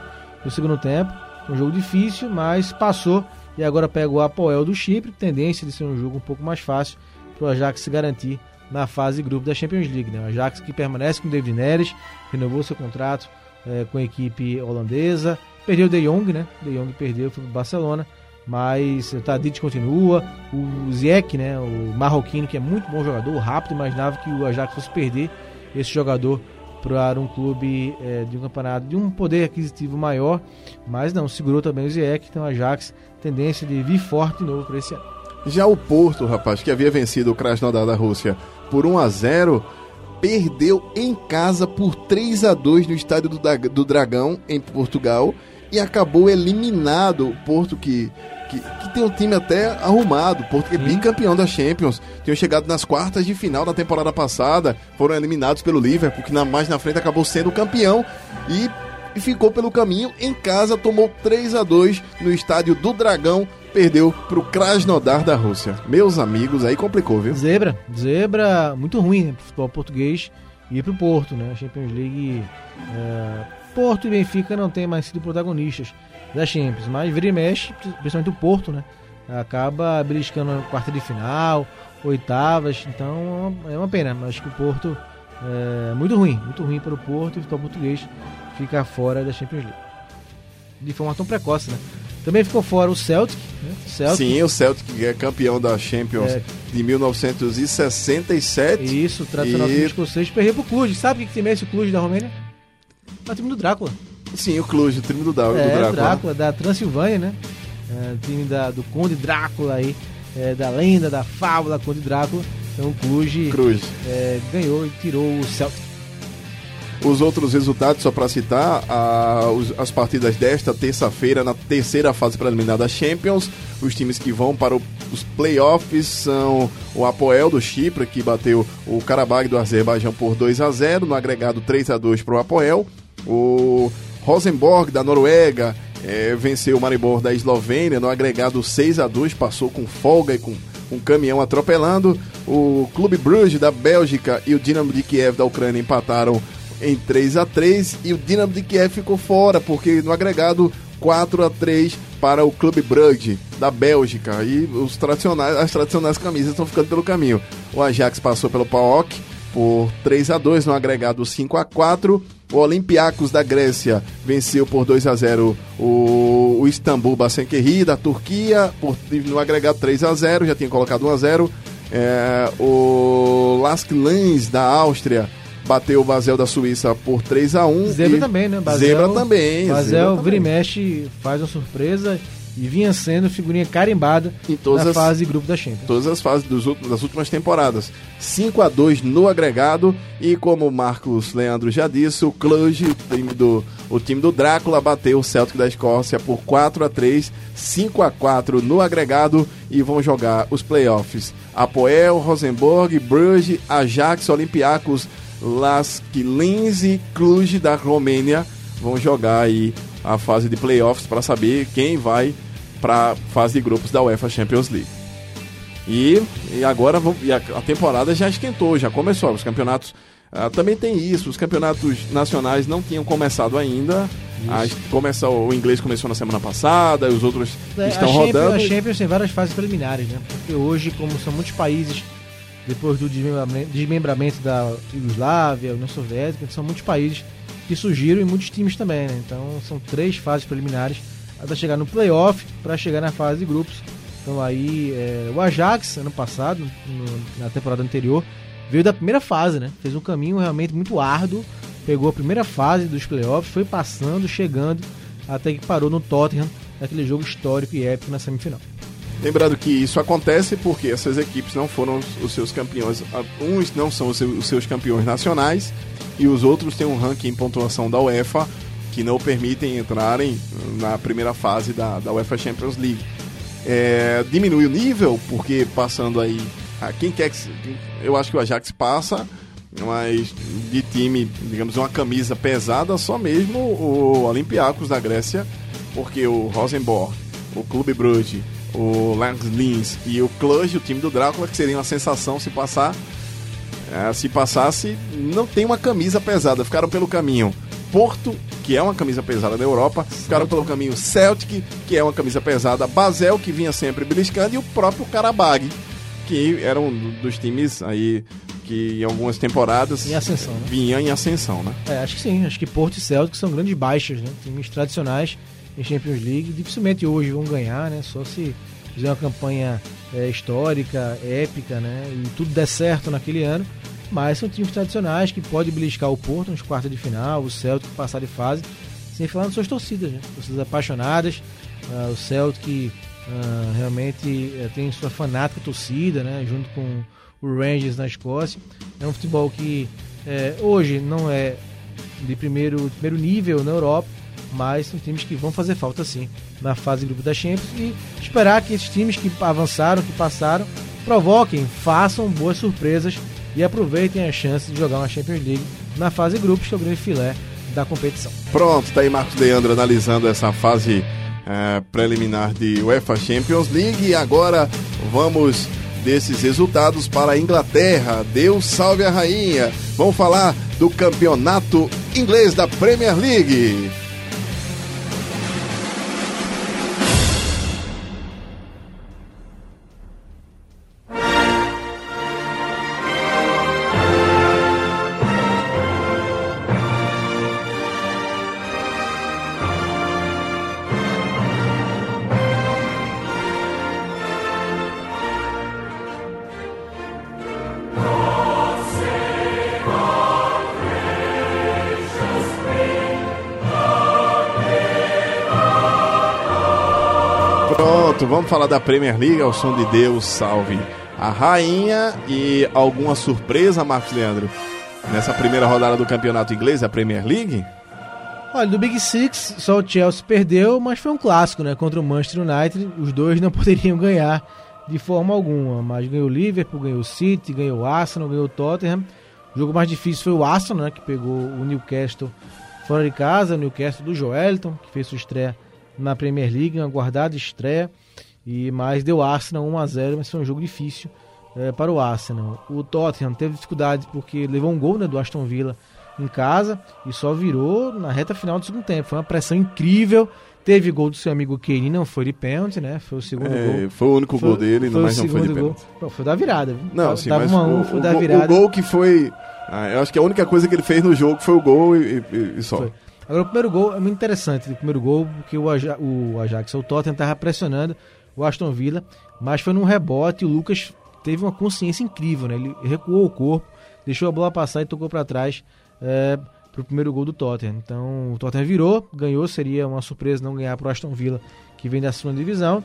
S7: no segundo tempo. Um jogo difícil, mas passou e agora pega o Apoel do Chipre. Tendência de ser um jogo um pouco mais fácil para o Ajax se garantir na fase grupo da Champions League. Né? O Ajax que permanece com o David Neres, renovou seu contrato é, com a equipe holandesa. Perdeu De Jong, né? De Jong perdeu, foi para o Barcelona. Mas o Tadic continua. O Ziyech, né? O marroquino, que é muito bom jogador, rápido. Imaginava que o Ajax fosse perder esse jogador para um clube é, de um campeonato de um poder aquisitivo maior. Mas não, segurou também o Ziyech. Então o Ajax, tendência de vir forte de novo para esse ano.
S4: Já o Porto, rapaz, que havia vencido o Krasnodar da Rússia por 1 a 0 perdeu em casa por 3 a 2 no estádio do, do Dragão, em Portugal, e acabou eliminado o Porto que, que, que, tem um time até arrumado. Porto é bicampeão da Champions. Tinham chegado nas quartas de final na temporada passada. Foram eliminados pelo Liverpool, que na, mais na frente acabou sendo campeão. E, e ficou pelo caminho. Em casa, tomou 3 a 2 no estádio do Dragão. Perdeu pro Krasnodar da Rússia. Meus amigos, aí complicou, viu?
S7: Zebra. Zebra muito ruim né, pro futebol português. E pro Porto, né? A Champions League. É Porto e Benfica não têm mais sido protagonistas da Champions, mas vira e mexe, principalmente o Porto, né? Acaba beliscando a quarta de final, oitavas, então é uma pena. Acho que o Porto é muito ruim, muito ruim para o Porto e o futebol português fica fora da Champions League. De forma tão precoce, né? Também ficou fora o Celtic, né?
S4: Celtic. Sim, o Celtic é campeão da Champions é. de 1967.
S7: Isso, tradicional e... escocês, perdeu pro Cluj. Sabe o que tem esse Cluj da Romênia? É o time do Drácula.
S4: Sim, o Cluj, o time do, Drácula.
S7: É, do Drácula, da Transilvânia, né? É, o time da, do Conde Drácula aí, é, da lenda, da fábula Conde Drácula. Então o Cluj
S4: Cruz.
S7: É, ganhou e tirou o Celtic.
S4: Os outros resultados, só para citar, a, os, as partidas desta terça-feira, na terceira fase preliminar da Champions, os times que vão para o, os playoffs são o Apoel do Chipre, que bateu o Karabag do Azerbaijão por 2 a 0 no agregado 3 a 2 para o Apoel. O Rosenborg da Noruega é, venceu o Maribor da Eslovênia no agregado 6 a 2 passou com folga e com um caminhão atropelando. O Clube Bruges da Bélgica e o Dinamo de Kiev da Ucrânia empataram em 3 a 3 e o Dinamo de Kiev ficou fora, porque no agregado 4 a 3 para o Clube Brugge da Bélgica e os tradicionais, as tradicionais camisas estão ficando pelo caminho. O Ajax passou pelo PAOK por 3 a 2 no agregado 5 a 4. O Olympiacos da Grécia venceu por 2 a 0 o, o Istambul Basankehir da Turquia por, no agregado 3 a 0, já tinha colocado 1 a 0. É, o Lask Lens da Áustria bateu o Basel da Suíça por 3 a 1
S7: Zebra e... também, né?
S4: Basel, Zebra também.
S7: Basel vira e mexe, faz uma surpresa e vinha sendo figurinha carimbada em todas na as, fase grupo da Champions.
S4: Todas as fases dos, das últimas temporadas. 5 a 2 no agregado e como o Marcos Leandro já disse, o Cluj, o time do, o time do Drácula bateu o Celtic da Escócia por 4 a 3, 5 a 4 no agregado e vão jogar os playoffs. Apoel, Rosenborg, Bruges, Ajax, Olympiacos, Lask Linz e Cluj da Romênia vão jogar aí a fase de playoffs para saber quem vai para a fase de grupos da UEFA Champions League. E, e agora e a, a, temporada já esquentou, já começou. Os campeonatos uh, também tem isso. Os campeonatos nacionais não tinham começado ainda. As, começa, o inglês começou na semana passada, os outros é, estão
S7: a
S4: rodando.
S7: a Champions tem várias fases preliminares, né? Porque hoje, como são muitos países depois do desmembramento, desmembramento da Iugoslávia, União Soviética, são muitos países que surgiram e muitos times também, né? Então são três fases preliminares até chegar no playoff para chegar na fase de grupos. Então aí é, o Ajax, ano passado, no, na temporada anterior, veio da primeira fase, né? Fez um caminho realmente muito árduo, pegou a primeira fase dos playoffs, foi passando, chegando, até que parou no Tottenham, naquele jogo histórico e épico na semifinal.
S4: Lembrando que isso acontece porque essas equipes não foram os seus campeões. Uns não são os seus campeões nacionais e os outros têm um ranking em pontuação da UEFA que não permitem entrarem na primeira fase da, da UEFA Champions League. É, diminui o nível porque passando aí. A quem quer que. Eu acho que o Ajax passa, mas de time, digamos, uma camisa pesada, só mesmo o Olympiacos da Grécia, porque o Rosenborg, o Clube Brugge o Lance Lins e o Cluj, o time do Drácula, que seria uma sensação se passar. É, se passasse, não tem uma camisa pesada, ficaram pelo caminho. Porto, que é uma camisa pesada na Europa, ficaram pelo caminho Celtic, que é uma camisa pesada, Basel, que vinha sempre beliscando, e o próprio Karabag, que era um dos times aí que em algumas temporadas
S7: Em ascensão, né?
S4: vinha em ascensão, né?
S7: É, acho que sim. Acho que Porto e Celtic são grandes baixas, né? Times tradicionais em Champions League. Dificilmente hoje vão ganhar, né? Só se fizer uma campanha é, histórica, épica, né? E tudo der certo naquele ano. Mas são times tradicionais que podem beliscar o Porto nos quartos de final, o Celtic passar de fase. Sem falar nas suas torcidas, né? Torcidas apaixonadas. Ah, o Celtic ah, realmente eh, tem sua fanática torcida, né? Junto com o Rangers na Escócia. É um futebol que eh, hoje não é de primeiro, primeiro nível na Europa, mas são times que vão fazer falta sim na fase de grupo da Champions e esperar que esses times que avançaram, que passaram, provoquem, façam boas surpresas e aproveitem a chance de jogar uma Champions League na fase de grupos, que é o grande filé da competição.
S4: Pronto, tá aí Marcos Leandro analisando essa fase eh, preliminar de UEFA Champions League e agora vamos desses resultados para a Inglaterra. Deus salve a rainha. Vamos falar do campeonato inglês da Premier League. Pronto, vamos falar da Premier League ao som de Deus salve a rainha e alguma surpresa, Marcos Leandro, nessa primeira rodada do campeonato inglês, a Premier League?
S7: Olha, do Big Six, só o Chelsea perdeu, mas foi um clássico, né? Contra o Manchester United. Os dois não poderiam ganhar de forma alguma. Mas ganhou o Liverpool, ganhou o City, ganhou o Arsenal, ganhou o Tottenham. O jogo mais difícil foi o Arsenal, né? Que pegou o Newcastle fora de casa. O Newcastle do Joelton, que fez sua estreia na Premier League, uma guardada estreia. E mais deu Arsenal 1 a 0 mas foi um jogo difícil eh, para o Arsenal. O Tottenham teve dificuldade porque levou um gol né, do Aston Villa em casa e só virou na reta final do segundo tempo. Foi uma pressão incrível. Teve gol do seu amigo Kane, não foi de pênalti, né? Foi o segundo
S4: É,
S7: gol.
S4: foi o único gol dele,
S7: foi
S4: mas não foi de
S7: segundo gol.
S4: pênalti.
S7: Foi da virada. viu?
S4: Não, sim,
S7: tava
S4: mas
S7: 1 a 1,
S4: o,
S7: foi
S4: o
S7: da virada.
S4: o gol que foi. ah, eu acho que a única coisa que ele fez no jogo foi o gol e, e- e só.
S7: Foi. Agora, o primeiro gol é muito interessante. O primeiro gol, porque o, Aja o Ajax, o Tottenham, estava pressionando o Aston Villa, mas foi num rebote o Lucas teve uma consciência incrível, né? Ele recuou o corpo, deixou a bola passar e tocou para trás é, para o primeiro gol do Tottenham. Então, o Tottenham virou, ganhou, seria uma surpresa não ganhar para o Aston Villa, que vem da segunda divisão.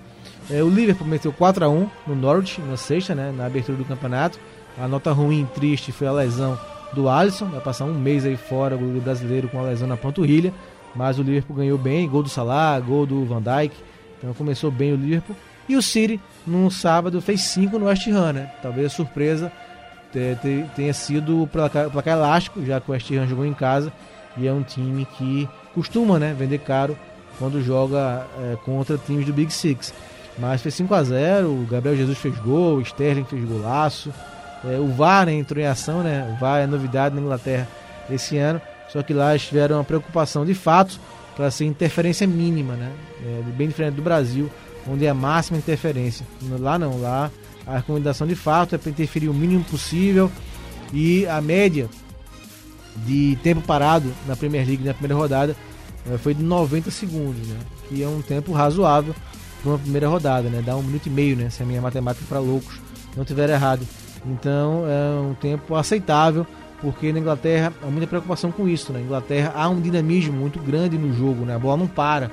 S7: É, o Liverpool meteu 4 a 1 no Norwich, na sexta, né? Na abertura do campeonato. A nota ruim, triste, foi a lesão do Alisson, vai passar um mês aí fora, o brasileiro com a lesão na panturrilha, mas o Liverpool ganhou bem, gol do Salah, gol do Van Dijk, então começou bem o Liverpool. E o City, no sábado, fez 5 no West Ham, né? Talvez a surpresa te- tenha sido o placar, o placar elástico, já que o West Ham jogou em casa e é um time que costuma né, vender caro quando joga é, contra times do Big Six. Mas fez 5 a 0 o Gabriel Jesus fez gol, o Sterling fez golaço. É, o VAR né, entrou em ação, né? O VAR é novidade na Inglaterra esse ano. Só que lá eles tiveram uma preocupação de fato para ser interferência mínima, né? É, bem diferente do Brasil, onde é a máxima interferência. Lá não, lá a recomendação de fato é para interferir o mínimo possível e a média de tempo parado na Premier League na primeira rodada eh, foi de 90 segundos, né? Que é um tempo razoável para uma primeira rodada, né? Dá um minuto e meio, né? Se a minha matemática para loucos não tiver errado. Então é um tempo aceitável, porque na Inglaterra há muita preocupação com isso. Na Inglaterra há um dinamismo muito grande no jogo, né? A bola não para.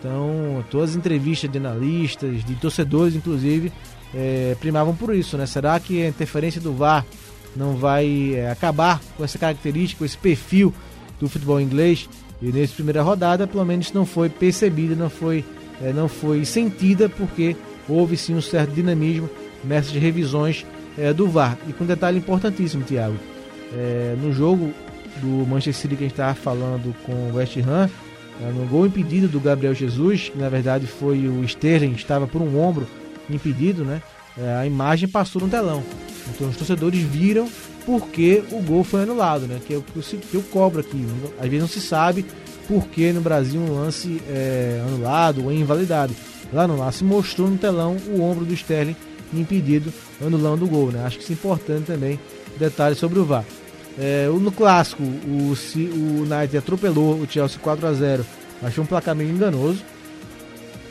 S7: Então todas as entrevistas de analistas, de torcedores, inclusive, eh, primavam por isso, né? Será que a interferência do VAR não vai eh, acabar com essa característica, com esse perfil do futebol inglês? E nessa primeira rodada, pelo menos não foi percebida, não foi, eh, não foi sentida, porque houve sim um certo dinamismo nessas revisões do VAR. E com um detalhe importantíssimo, Thiago, eh, no jogo do Manchester City que a gente estava falando com o West Ham, eh, no gol impedido do Gabriel Jesus, que na verdade foi o Sterling, estava por um ombro impedido, né? Eh, a imagem passou no telão. Então os torcedores viram porque o gol foi anulado, né? Que é o que eu, cobro aqui. Às vezes não se sabe por que no Brasil um lance é anulado ou é invalidado. Lá no lance mostrou no telão o ombro do Sterling impedido, anulando o gol, né? Acho que isso é importante também, detalhes sobre o VAR. É, no clássico, o, o United atropelou o Chelsea 4 a 0 Achei um placar meio enganoso.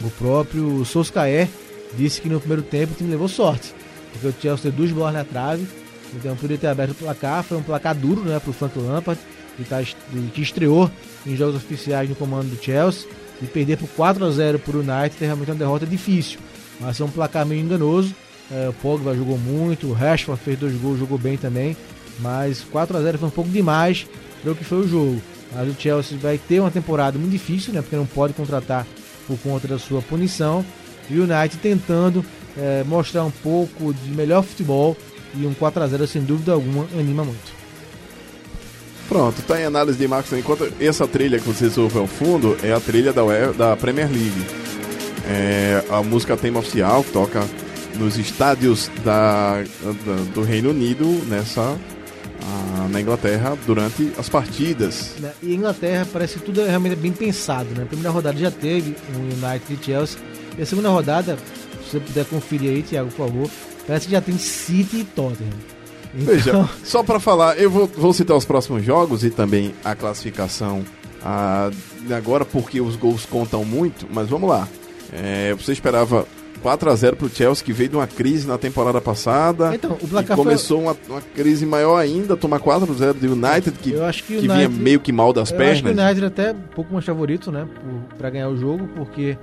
S7: O próprio Solskjaer disse que no primeiro tempo o time levou sorte, porque o Chelsea teve duas bolas na trave, então poderia ter aberto o placar. Foi um placar duro né, para o Frank Lampard, que, tá, que estreou em jogos oficiais no comando do Chelsea. E perder por 4 a 0 para o United é realmente uma derrota difícil, mas é um placar meio enganoso. É, o Pogba jogou muito, o Rashford fez dois gols, jogou bem também, mas 4 a 0 foi um pouco demais para o que foi o jogo. Mas o Chelsea vai ter uma temporada muito difícil, né? Porque não pode contratar por conta da sua punição. E o United tentando é, mostrar um pouco de melhor futebol e um 4 a 0 sem dúvida alguma anima muito.
S4: Pronto, tá em análise de Marcos. Enquanto essa trilha que vocês ouvem ao fundo é a trilha da, da Premier League. É a música tema oficial que toca nos estádios da, da do Reino Unido nessa na Inglaterra durante as partidas.
S7: Né, e a Inglaterra parece que tudo é realmente bem pensado, né? A primeira rodada já teve um United e Chelsea. E a segunda rodada, se você puder conferir aí, Thiago, por favor, parece que já tem City e Tottenham.
S4: Então... Veja, só para falar, eu vou, vou, citar os próximos jogos e também a classificação ah, agora, porque os gols contam muito, mas vamos lá. É, você esperava 4 a 0 pro Chelsea, que veio de uma crise na temporada passada.
S7: Então, o placar
S4: começou foi... uma, uma, crise maior ainda, tomar 4 a 0 do United, que, que, que United, vinha meio que mal das
S7: eu
S4: pernas.
S7: Acho que o United até um pouco mais favorito, né, para ganhar o jogo, porque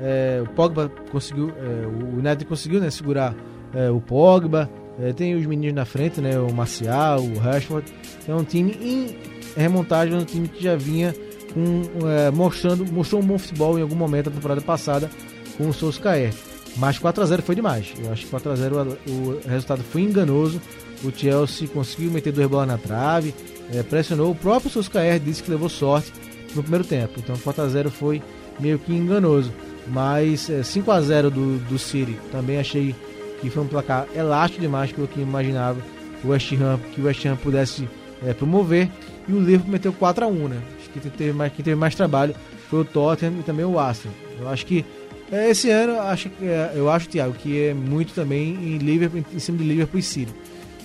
S7: é, o Pogba conseguiu, é, o United conseguiu, né, segurar é, o Pogba, é, tem os meninos na frente, né, o Marcial, o Rashford. É um time em remontagem, é um time que já vinha com, é, mostrando, mostrou um bom futebol em algum momento da temporada passada com o Solskjaer. Mas 4 a 0 foi demais. Eu acho que 4 a 0 o resultado foi enganoso. O Chelsea conseguiu meter duas bolas na trave, é, pressionou. O próprio Solskjaer disse que levou sorte no primeiro tempo. Então 4 a 0 foi meio que enganoso. Mas é, 5 a 0 do, do City também achei que foi um placar elástico demais pelo que imaginava o West Ham, que o West Ham pudesse é, promover. E o Liverpool meteu 4 a 1 né? Acho que teve mais, quem teve mais trabalho foi o Tottenham e também o Arsenal. Eu acho que esse ano, acho, é, eu acho, Thiago, que é muito também em, Liverpool, em cima de Liverpool e City.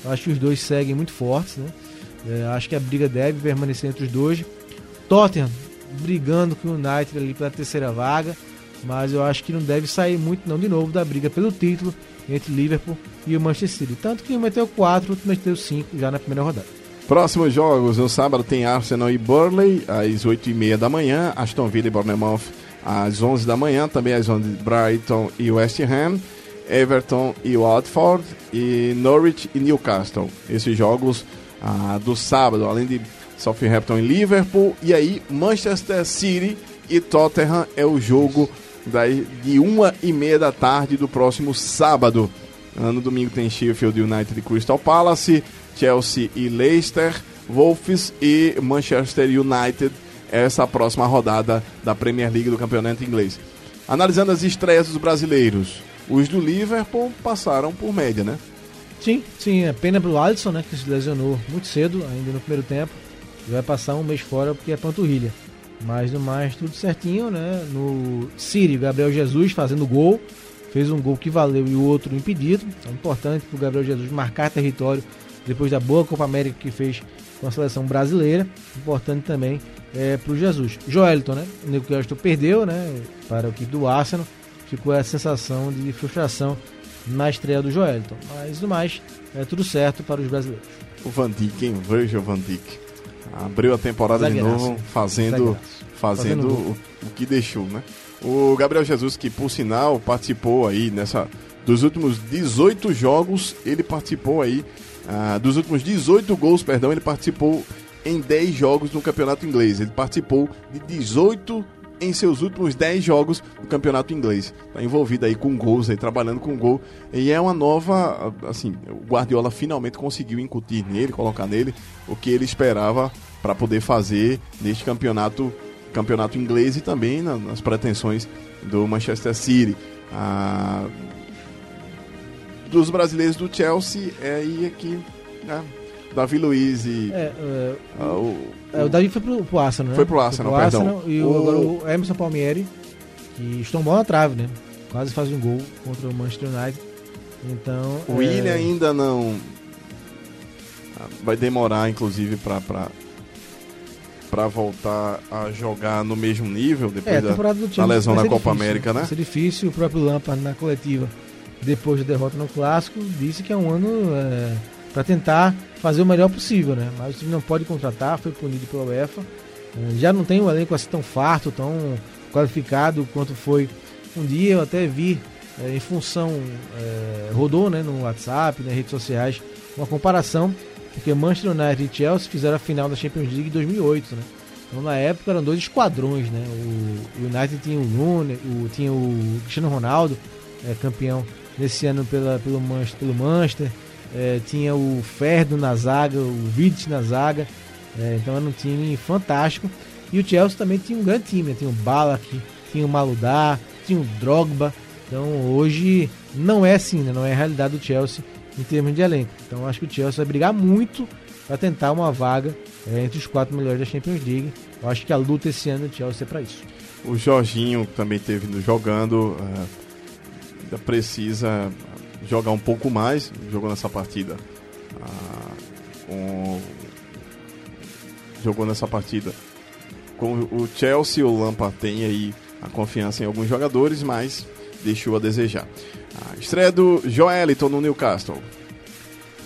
S7: Eu acho que os dois seguem muito fortes, né? É, acho que a briga deve permanecer entre os dois. Tottenham brigando com o United ali pela terceira vaga, mas eu acho que não deve sair muito não de novo da briga pelo título entre Liverpool e o Manchester City. Tanto que um meteu 4, outro meteu 5 já na primeira rodada.
S4: Próximos jogos, no sábado tem Arsenal e Burnley, às 8h30 da manhã, Aston Villa e Bournemouth às 11 da manhã, também às 11 Brighton e West Ham, Everton e Watford e Norwich e Newcastle. Esses jogos ah, do sábado, além de Southampton e Liverpool, e aí Manchester City e Tottenham é o jogo daí de uma e meia da tarde do próximo sábado. No domingo tem Sheffield United e Crystal Palace, Chelsea e Leicester, Wolves e Manchester United essa próxima rodada da Premier League do Campeonato Inglês. Analisando as estreias dos brasileiros, os do Liverpool passaram por média, né?
S7: Sim, sim, é pena pro Alisson, né, que se lesionou muito cedo, ainda no primeiro tempo. Vai passar um mês fora porque é panturrilha. Mas no mais, tudo certinho, né? No Siri, Gabriel Jesus fazendo gol. Fez um gol que valeu e o outro impedido. É importante para o Gabriel Jesus marcar território depois da boa Copa América que fez com a seleção brasileira. Importante também é, para o Jesus. Joelton, né? O Newcastle perdeu, né? Para o equipe do Arsenal. Ficou a sensação de frustração na estreia do Joelton. Mas no mais, é tudo certo para os brasileiros.
S4: O Van Dijk, hein? Veja o Van Dijk. Abriu a temporada Zagueiraço. de novo fazendo, fazendo, o, o que deixou, né? O Gabriel Jesus, que por sinal participou aí nessa. Dos últimos 18 jogos, ele participou aí. Ah, dos últimos 18 gols, perdão, ele participou em 10 jogos no campeonato inglês. Ele participou de 18 em seus últimos 10 jogos do campeonato inglês. Está envolvido aí com gols, aí, trabalhando com gol. E é uma nova. Assim, o Guardiola finalmente conseguiu incutir nele, colocar nele o que ele esperava para poder fazer neste campeonato, campeonato inglês e também nas pretensões do Manchester City. Ah, dos brasileiros do Chelsea, é aí que. Né, Davi Luiz e.
S7: É, é,
S4: ah, o,
S7: é, o Davi foi pro, pro Arsenal, né?
S4: Foi pro Arsenal, perdão.
S7: Arsenal, e o, agora o Emerson Palmieri, que estombou na trave, né? Quase faz um gol contra o Manchester United. Então.
S4: O William ainda não. Vai demorar, inclusive, pra. pra para voltar a jogar no mesmo nível depois
S7: é,
S4: da, da lesão na Copa
S7: difícil,
S4: América, né?
S7: Vai ser difícil. O próprio Lampard na coletiva, depois da derrota no Clássico, disse que é um ano é, para tentar fazer o melhor possível, né? Mas o time não pode contratar, foi punido pela UEFA. É, já não tem um elenco assim tão farto, tão qualificado quanto foi um dia. Eu até vi é, em função, é, rodou né, no WhatsApp, nas redes sociais, uma comparação porque Manchester United e Chelsea fizeram a final da Champions League em 2008, né? Então na época eram dois esquadrões, né? O United tinha o Lune, o, tinha o Cristiano Ronaldo, é, campeão nesse ano pela, pelo Manchester, pelo Manchester é, tinha o Ferdo na zaga, o Vidic na zaga, é, então era um time fantástico. E o Chelsea também tinha um grande time, né? tinha o Balak, tinha o Maludar, tinha o Drogba. Então hoje não é assim, né? não é a realidade do Chelsea em termos de elenco. Então acho que o Chelsea vai brigar muito para tentar uma vaga é, entre os quatro melhores da Champions League. Eu acho que a luta esse ano do Chelsea é para isso.
S4: O Jorginho também teve jogando, uh, ainda precisa jogar um pouco mais, jogou nessa partida. Uh, um, jogou nessa partida. Com o Chelsea, o Lampard tem aí a confiança em alguns jogadores, mas deixou a desejar. Estreia do Joeliton no Newcastle.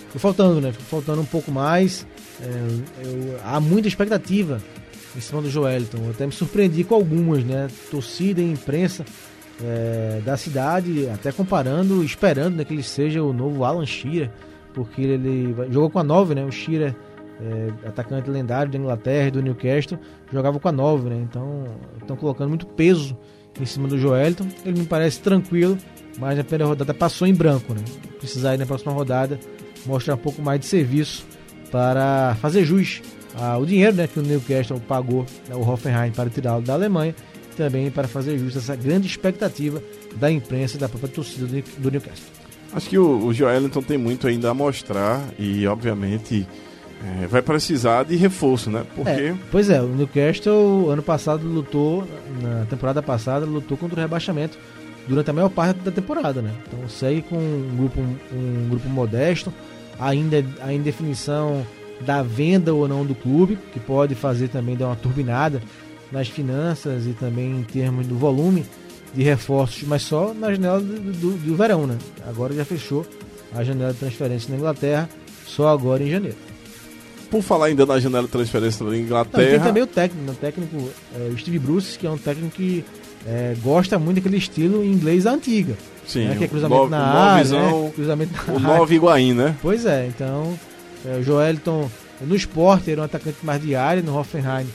S7: Ficou faltando, né? Ficou faltando um pouco mais. É, eu, há muita expectativa em cima do Joeliton. Eu até me surpreendi com algumas, né? Torcida e imprensa é, da cidade, até comparando, esperando né, que ele seja o novo Alan Shearer, porque ele jogou com a 9, né? O Shearer, é, atacante lendário da Inglaterra e do Newcastle, jogava com a 9, né? Então estão colocando muito peso em cima do Joeliton. Ele me parece tranquilo, mas na primeira rodada passou em branco, né? Precisar ir na próxima rodada mostrar um pouco mais de serviço para fazer jus ao dinheiro né, que o Newcastle pagou né, o Hoffenheim para tirá-lo da Alemanha também para fazer jus a essa grande expectativa da imprensa e da própria torcida do Newcastle.
S4: Acho que o, o Joelinton tem muito ainda a mostrar e, obviamente, é, vai precisar de reforço, né? Porque...
S7: É, pois é, o Newcastle ano passado lutou, na temporada passada, lutou contra o rebaixamento durante a maior parte da temporada, né? Então segue com um grupo, um grupo modesto, ainda a indefinição da venda ou não do clube, que pode fazer também dar uma turbinada nas finanças e também em termos do volume de reforços, mas só na janela do, do, do verão, né? Agora já fechou a janela de transferência na Inglaterra, só agora em janeiro.
S4: Por falar ainda na janela de transferência na Inglaterra. Não, tem
S7: também o técnico, o técnico é, o Steve Bruce, que é um técnico que é, gosta muito daquele estilo inglês antiga.
S4: Sim,
S7: né, que é cruzamento nove, na área, né? cruzamento
S4: na o Nova Iguain, né?
S7: Pois é, então é, o Joelton no Sport era um atacante mais de área, no Hoffenheim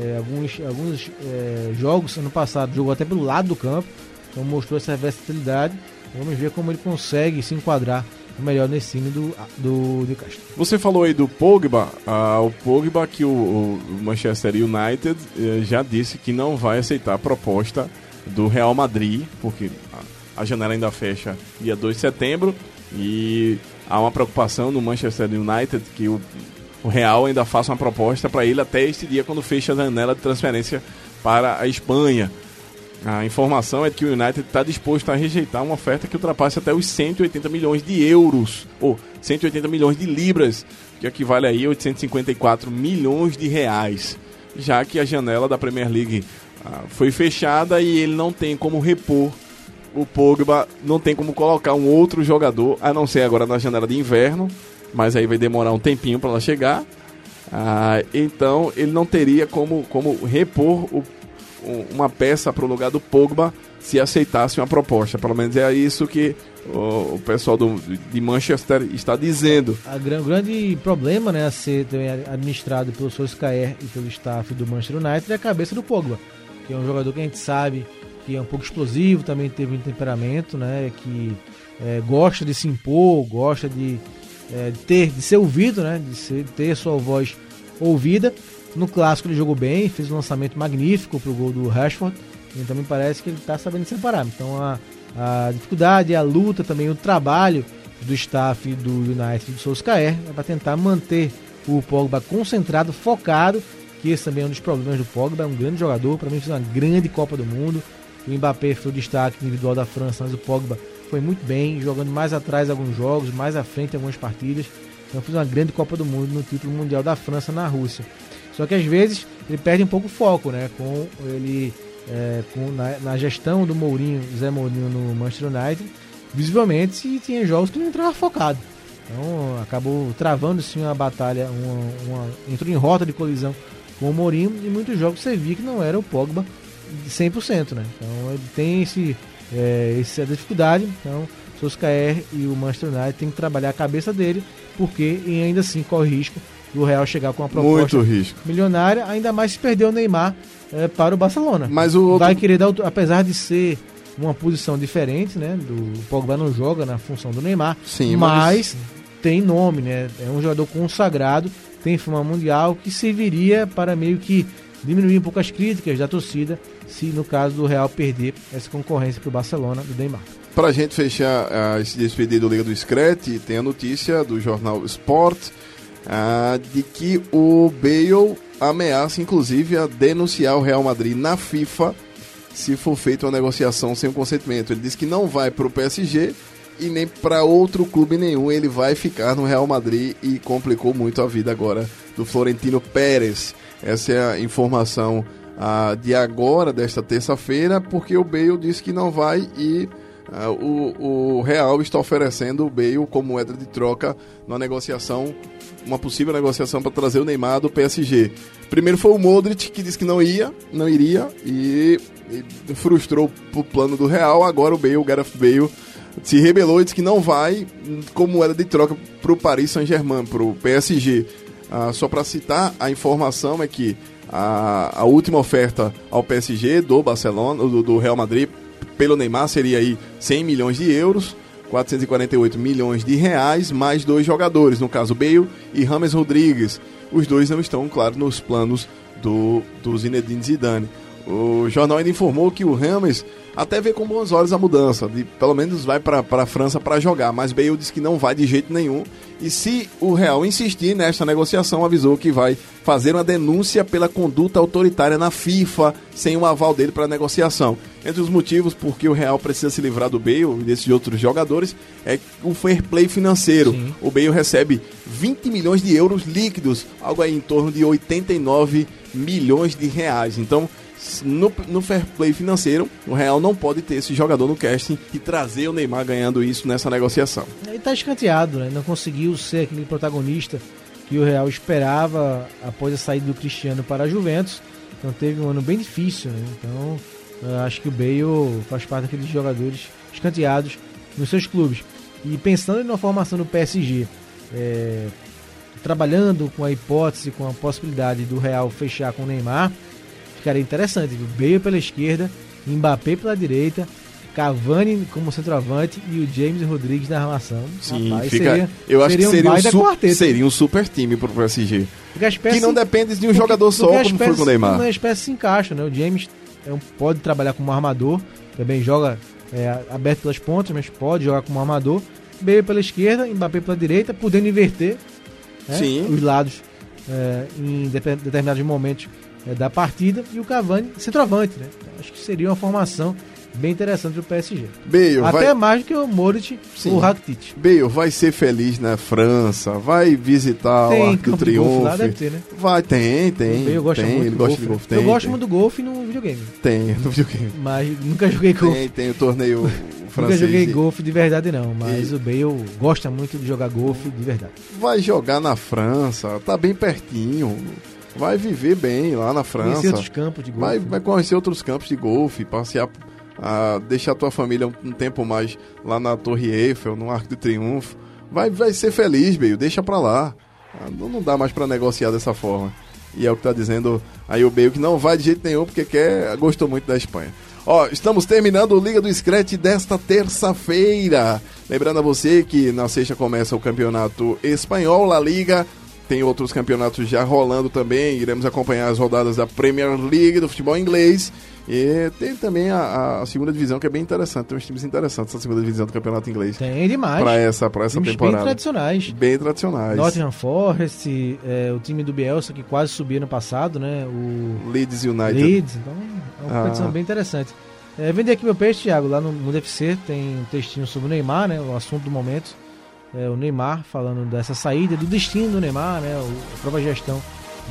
S7: é, alguns, alguns é, jogos ano passado jogou até pelo lado do campo, então mostrou essa versatilidade. Vamos ver como ele consegue se enquadrar melhor nesse time do, do Newcastle.
S4: Você falou aí do Pogba, ah, o Pogba que o, o Manchester United eh, já disse que não vai aceitar a proposta do Real Madrid, porque a, a janela ainda fecha dia 2 de setembro e há uma preocupação no Manchester United que o, o Real ainda faça uma proposta para ele até este dia quando fecha a janela de transferência para a Espanha. A informação é que o United está disposto a rejeitar uma oferta que ultrapasse até os 180 milhões de euros, ou 180 milhões de libras, que equivale aí a 854 milhões de reais, já que a janela da Premier League ah, foi fechada e ele não tem como repor o Pogba, não tem como colocar um outro jogador, a não ser agora na janela de inverno, mas aí vai demorar um tempinho para ela chegar. Ah, então ele não teria como, como repor o uma peça para o lugar do Pogba se aceitasse uma proposta. Pelo menos é isso que o, o pessoal do, de Manchester está dizendo.
S7: O grande problema né, a ser administrado pelo Solskjaer e pelo staff do Manchester United é a cabeça do Pogba, que é um jogador que a gente sabe que é um pouco explosivo, também teve um temperamento, né, que é, gosta de se impor, gosta de, é, de, ter, de ser ouvido, né, de ser, ter sua voz ouvida no clássico ele jogou bem, fez um lançamento magnífico pro gol do Rashford. Então me parece que ele está sabendo separar. Então a, a dificuldade, a luta também, o trabalho do staff do United do Solskjaer é para tentar manter o Pogba concentrado, focado, que esse também é um dos problemas do Pogba, é um grande jogador, para mim fez uma grande Copa do Mundo. O Mbappé foi o destaque individual da França, mas o Pogba foi muito bem, jogando mais atrás alguns jogos, mais à frente algumas partidas. Então fez uma grande Copa do Mundo no título mundial da França na Rússia. Só que às vezes ele perde um pouco o foco, né? Com ele é, com, na, na, gestão do Mourinho, Zé Mourinho no Manchester United, visivelmente tinha jogos que não entrava focado. Então acabou travando sim uma batalha, uma, uma, entrou em rota de colisão com o Mourinho e muitos jogos você via que não era o Pogba de 100%, né? Então ele tem esse, é, essa dificuldade. Então o Solskjaer e o Manchester United tem que trabalhar a cabeça dele, porque e ainda assim corre risco do Real chegar com uma proposta
S4: Muito risco.
S7: milionária, ainda mais se perder o Neymar é, para o Barcelona.
S4: Mas o outro...
S7: vai querer dar, apesar de ser uma posição diferente, né? Do o Pogba não joga na função do Neymar,
S4: Sim,
S7: mas... mas tem nome, né? É um jogador consagrado, tem fama mundial que serviria para meio que diminuir um pouco as críticas da torcida se no caso do Real perder essa concorrência para o Barcelona do Neymar.
S4: Para a gente fechar uh, esse despedir do Liga do Screte, tem a notícia do jornal Sport uh, de que o Bale ameaça inclusive a denunciar o Real Madrid na FIFA se for feita uma negociação sem o consentimento. Ele diz que não vai para o PSG e nem para outro clube nenhum. Ele vai ficar no Real Madrid e complicou muito a vida agora do Florentino Pérez. Essa é a informação ah, de agora, desta terça-feira, porque o Bale disse que não vai e ah, o, o Real está oferecendo o Bale como moeda de troca numa negociação, uma possível negociação para trazer o Neymar do PSG. Primeiro foi o Modric que disse que não ia, não iria e, e frustrou o plano do Real. Agora o Bale, o Gareth Bale se rebelou e disse que não vai como moeda de troca para o Paris Saint-Germain, para o PSG. Ah, só para citar, a informação é que a, a última oferta ao PSG do Barcelona, do, do, Real Madrid, pelo Neymar seria aí 100 milhões de euros, 448 milhões de reais, mais dois jogadores, no caso Bale e Rames Rodrigues. Os dois não estão, claro, nos planos do, do Zinedine Zidane. O jornal ainda informou que o Rames até vê com bons olhos a mudança, de pelo menos vai para a França para jogar, mas Bale disse que não vai de jeito nenhum. E se o Real insistir nesta negociação, avisou que vai fazer uma denúncia pela conduta autoritária na FIFA, sem o aval dele para a negociação. Entre os motivos por que o Real precisa se livrar do Bale e desses outros jogadores é o fair play financeiro. Sim. O Bale recebe 20 milhões de euros líquidos, algo aí em torno de 89 milhões de reais. Então, no, no fair play financeiro, o Real não pode ter esse jogador no casting e trazer o Neymar ganhando isso nessa negociação.
S7: Ele está escanteado, né? Não conseguiu ser aquele protagonista que o Real esperava após a saída do Cristiano para a Juventus. Então teve um ano bem difícil, né? Então acho que o Bale faz parte daqueles jogadores escanteados nos seus clubes. E pensando na formação do PSG, é, trabalhando com a hipótese, com a possibilidade do Real fechar com o Neymar, ficaria interessante. Viu? Bale pela esquerda, Mbappé pela direita, Cavani como centroavante e o James Rodrigues na armação.
S4: Sim, Rapaz, fica, seria, eu acho seria que seria um, um quarteto. seria um super time pro PSG. que não depende de um porque, jogador só, como foi com o Neymar.
S7: A espécie se encaixa, né? O James é um, pode trabalhar como armador, também joga é, aberto pelas pontas, mas pode jogar como armador. Bale pela esquerda, Mbappé pela direita, podendo inverter né, os lados é, em determinados momentos é, da partida e o Cavani centroavante, né? Então, acho que seria uma formação bem interessante do PSG.
S4: Bale,
S7: Até vai... mais do que o Moritz ou o Rakitic.
S4: Bale vai ser feliz na França, vai visitar tem o Arco do Triunfo. Lá deve ter, né? Vai, tem, tem. O Bale
S7: gosta
S4: tem,
S7: muito ele gosta golfe, de golfe. Tem, eu gosto tem. muito do golfe no videogame.
S4: Tem, no videogame.
S7: Mas nunca joguei golfe.
S4: Tem, tem o torneio francês.
S7: Nunca joguei golfe de verdade não, mas e... o Bale gosta muito de jogar golfe de verdade.
S4: Vai jogar na França, tá bem pertinho vai viver bem lá na França. Conhecer
S7: outros campos de golfe.
S4: Vai, vai conhecer outros campos de golfe, passear, a, deixar a tua família um, um, tempo mais lá na Torre Eiffel, no Arco de Triunfo. Vai, vai ser feliz, meio, deixa pra lá. Ah, não, não dá mais para negociar dessa forma. E é o que tá dizendo aí o Bale que não vai de jeito nenhum porque quer, gostou muito da Espanha. Ó, estamos terminando o Liga do Scratch desta terça-feira. Lembrando a você que na sexta começa o campeonato espanhol, La Liga tem outros campeonatos já rolando também. Iremos acompanhar as rodadas da Premier League do futebol inglês. E tem também a, a segunda divisão que é bem interessante. Tem uns times interessantes na segunda divisão do campeonato inglês.
S7: Tem demais.
S4: Para essa, pra essa
S7: Times
S4: temporada.
S7: bem tradicionais.
S4: Bem tradicionais.
S7: Nottingham Forest, é, o time do Bielsa que quase subiu no passado, né? O
S4: Leeds United.
S7: Leeds, então é uma
S4: Ah.
S7: competição bem interessante. É, vender aqui meu peixe, Thiago, lá no Mundo FC tem um textinho sobre o Neymar, né? O assunto do momento. É, o Neymar falando dessa saída, do destino do Neymar, né? A própria gestão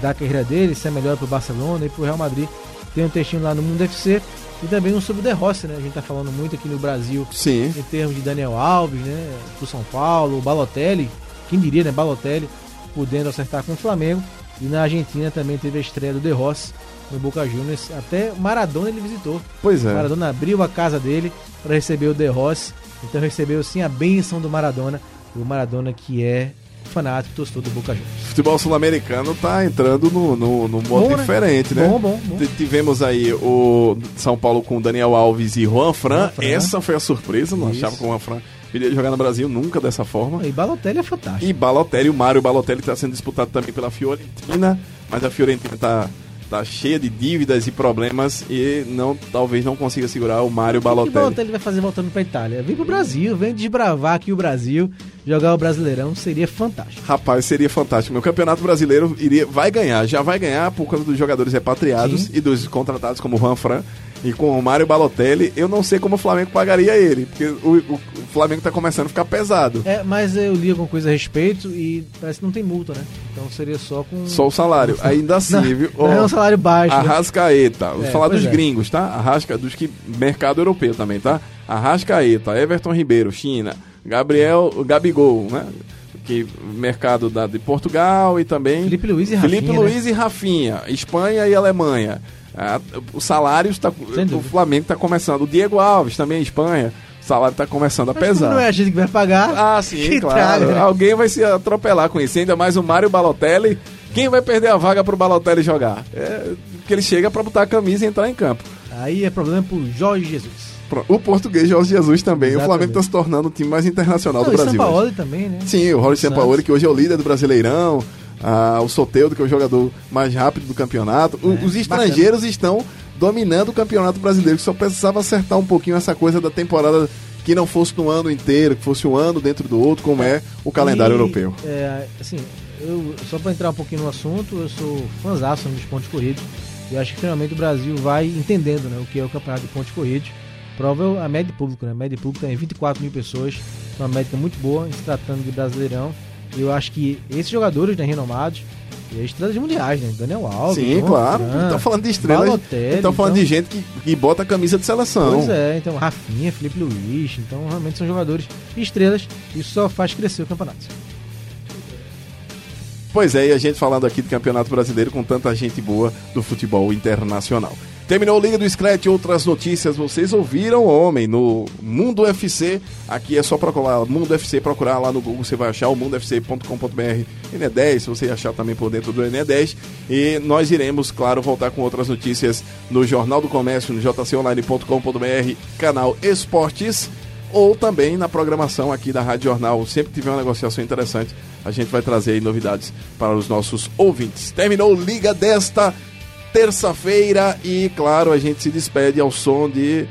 S7: da carreira dele, se é melhor para o Barcelona e para o Real Madrid. Tem um textinho lá no Mundo FC e também um sobre o De Rossi, né? A gente tá falando muito aqui no Brasil
S4: Sim.
S7: em termos de Daniel Alves, né? Pro São Paulo, o Balotelli, quem diria, né? Balotelli podendo acertar com o Flamengo. E na Argentina também teve a estreia do De Rossi no Boca Juniors. Até Maradona ele visitou.
S4: Pois é.
S7: Maradona abriu a casa dele para receber o De Rossi. Então recebeu sim a bênção do Maradona. O Maradona que é fanático, torcedor do Boca Juniors.
S4: futebol sul-americano tá entrando no, no, no modo
S7: Bom, né?
S4: diferente, né?
S7: Bom, bom, bom.
S4: T- Tivemos aí o São Paulo com Daniel Alves e Juan Fran.
S7: Juan Fran.
S4: Essa foi a surpresa. Não
S7: Isso.
S4: achava que o Juan Fran iria jogar no Brasil nunca dessa forma.
S7: E Balotelli é fantástico.
S4: E Balotelli, o Mário Balotelli está sendo disputado também pela Fiorentina, mas a Fiorentina está tá cheia de dívidas e problemas e não talvez não consiga segurar o Mário
S7: O que o
S4: Balotelli.
S7: Balotelli vai fazer voltando pra Itália? Vem pro Brasil, vem desbravar aqui o Brasil, jogar o Brasileirão, seria fantástico.
S4: Rapaz, seria fantástico. Meu campeonato brasileiro iria, vai ganhar, já vai ganhar por causa dos jogadores repatriados
S7: Sim.
S4: e dos contratados como o Juan Fran e com o Mário Balotelli. Eu não sei como o Flamengo pagaria ele, porque o, o- o Flamengo está começando a ficar pesado.
S7: É, mas eu li alguma coisa a respeito e parece que não tem multa, né? Então seria só com.
S4: Só o salário. Ainda assim,
S7: Não,
S4: viu?
S7: não é um salário baixo. né?
S4: Arrascaeta, vou
S7: É,
S4: falar dos
S7: é.
S4: gringos, tá? Arrasca, dos que mercado europeu também, tá? Arrascaeta, Everton Ribeiro, China, Gabriel, Gabigol, né? Que mercado da, de Portugal e também
S7: Felipe Luiz e Rafinha.
S4: Felipe
S7: né?
S4: Luiz e Rafinha, Espanha e Alemanha. Ah, os salários tá,
S7: Sem
S4: o. Flamengo está começando. O Diego Alves também, Espanha. O salário está começando a pesar.
S7: não é a gente que vai pagar.
S4: Ah, sim,
S7: que
S4: claro.
S7: traga, né?
S4: Alguém vai se atropelar com isso. Ainda mais o Mário Balotelli. Quem vai perder a vaga pro Balotelli jogar? É que ele chega pra botar a camisa e entrar em campo.
S7: Aí é problema pro Jorge Jesus.
S4: O português Jorge Jesus também. O
S7: Exatamente.
S4: Flamengo tá se tornando o time mais internacional
S7: Não,
S4: do Brasil. hoje.
S7: Sampaoli também, né?
S4: Sim, o
S7: Santos.
S4: Sampaoli, que hoje é o líder do Brasileirão. Ah, o Soteudo, que é o jogador mais rápido do campeonato.
S7: É,
S4: os estrangeiros estão dominando o campeonato brasileiro, que só precisava acertar um pouquinho essa coisa da temporada que não fosse no ano inteiro, que fosse um ano dentro do outro, como é o calendário
S7: E,
S4: europeu.
S7: É, assim, eu, só para entrar um pouquinho no assunto, eu sou fãzaço dos pontos corridos. E acho que finalmente o Brasil vai entendendo né, o que é o campeonato de pontos corridos. Prova é a média de público, né? A média de público tem 24 mil pessoas, uma média muito boa, se tratando de brasileirão. Eu acho que esses jogadores né, renomados, e estrelas mundiais, né? Daniel Alves.
S4: Sim, claro. Estão falando de estrelas. Estão falando
S7: então-
S4: de gente que, que bota a camisa de seleção.
S7: Pois é, então Rafinha, Felipe Luiz, então realmente são jogadores estrelas. Isso só faz crescer o campeonato.
S4: Pois é, e a gente falando aqui do Campeonato Brasileiro com tanta gente boa do futebol internacional. Terminou o Liga do Scratch, outras notícias vocês ouviram, homem, no Mundo UFC. Aqui é só procurar Mundo UFC, procurar lá no Google, você vai achar o mundofc.com.br, NE10, se você achar também por dentro do NE10. E nós iremos, claro, voltar com outras notícias no Jornal do Comércio, no jconline.com.br, canal Esportes ou também na programação aqui da Rádio Jornal. Sempre que tiver uma negociação interessante, a gente vai trazer novidades para os nossos ouvintes. Terminou Liga desta terça-feira e, claro, a gente se despede ao som de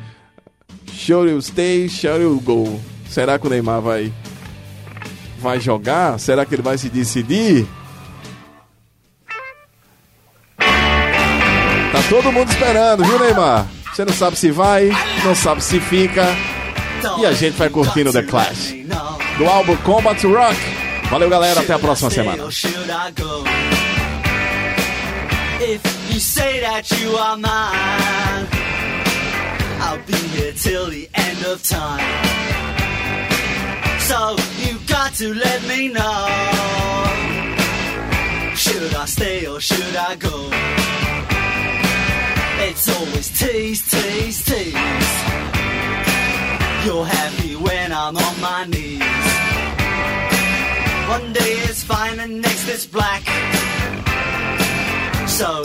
S4: Show You Stay, Show You Go. Será que o Neymar vai, vai jogar? Será que ele vai se decidir? Tá todo mundo esperando, viu, Neymar? Você não sabe se vai, não sabe se fica. E a gente vai curtindo The Clash. Do álbum Combat Rock. Valeu, galera. Até a próxima semana.
S6: You say that you are mine, I'll be here till the end of time. So you got to let me know. Should I stay or should I go? It's always tease, tease, tease. You're happy when I'm on my knees. One day it's fine and next it's black. So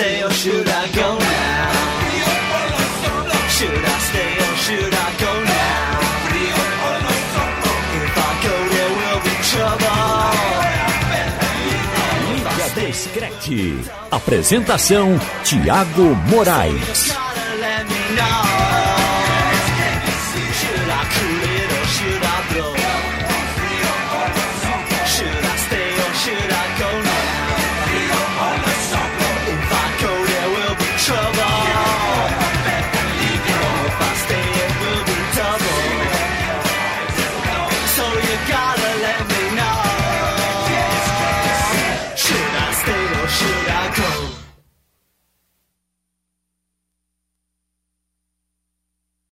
S6: Stay or should I go now? Should I stay or should I go now? If I go, there will be trouble.
S2: Liga. Apresentação: Tiago Moraes.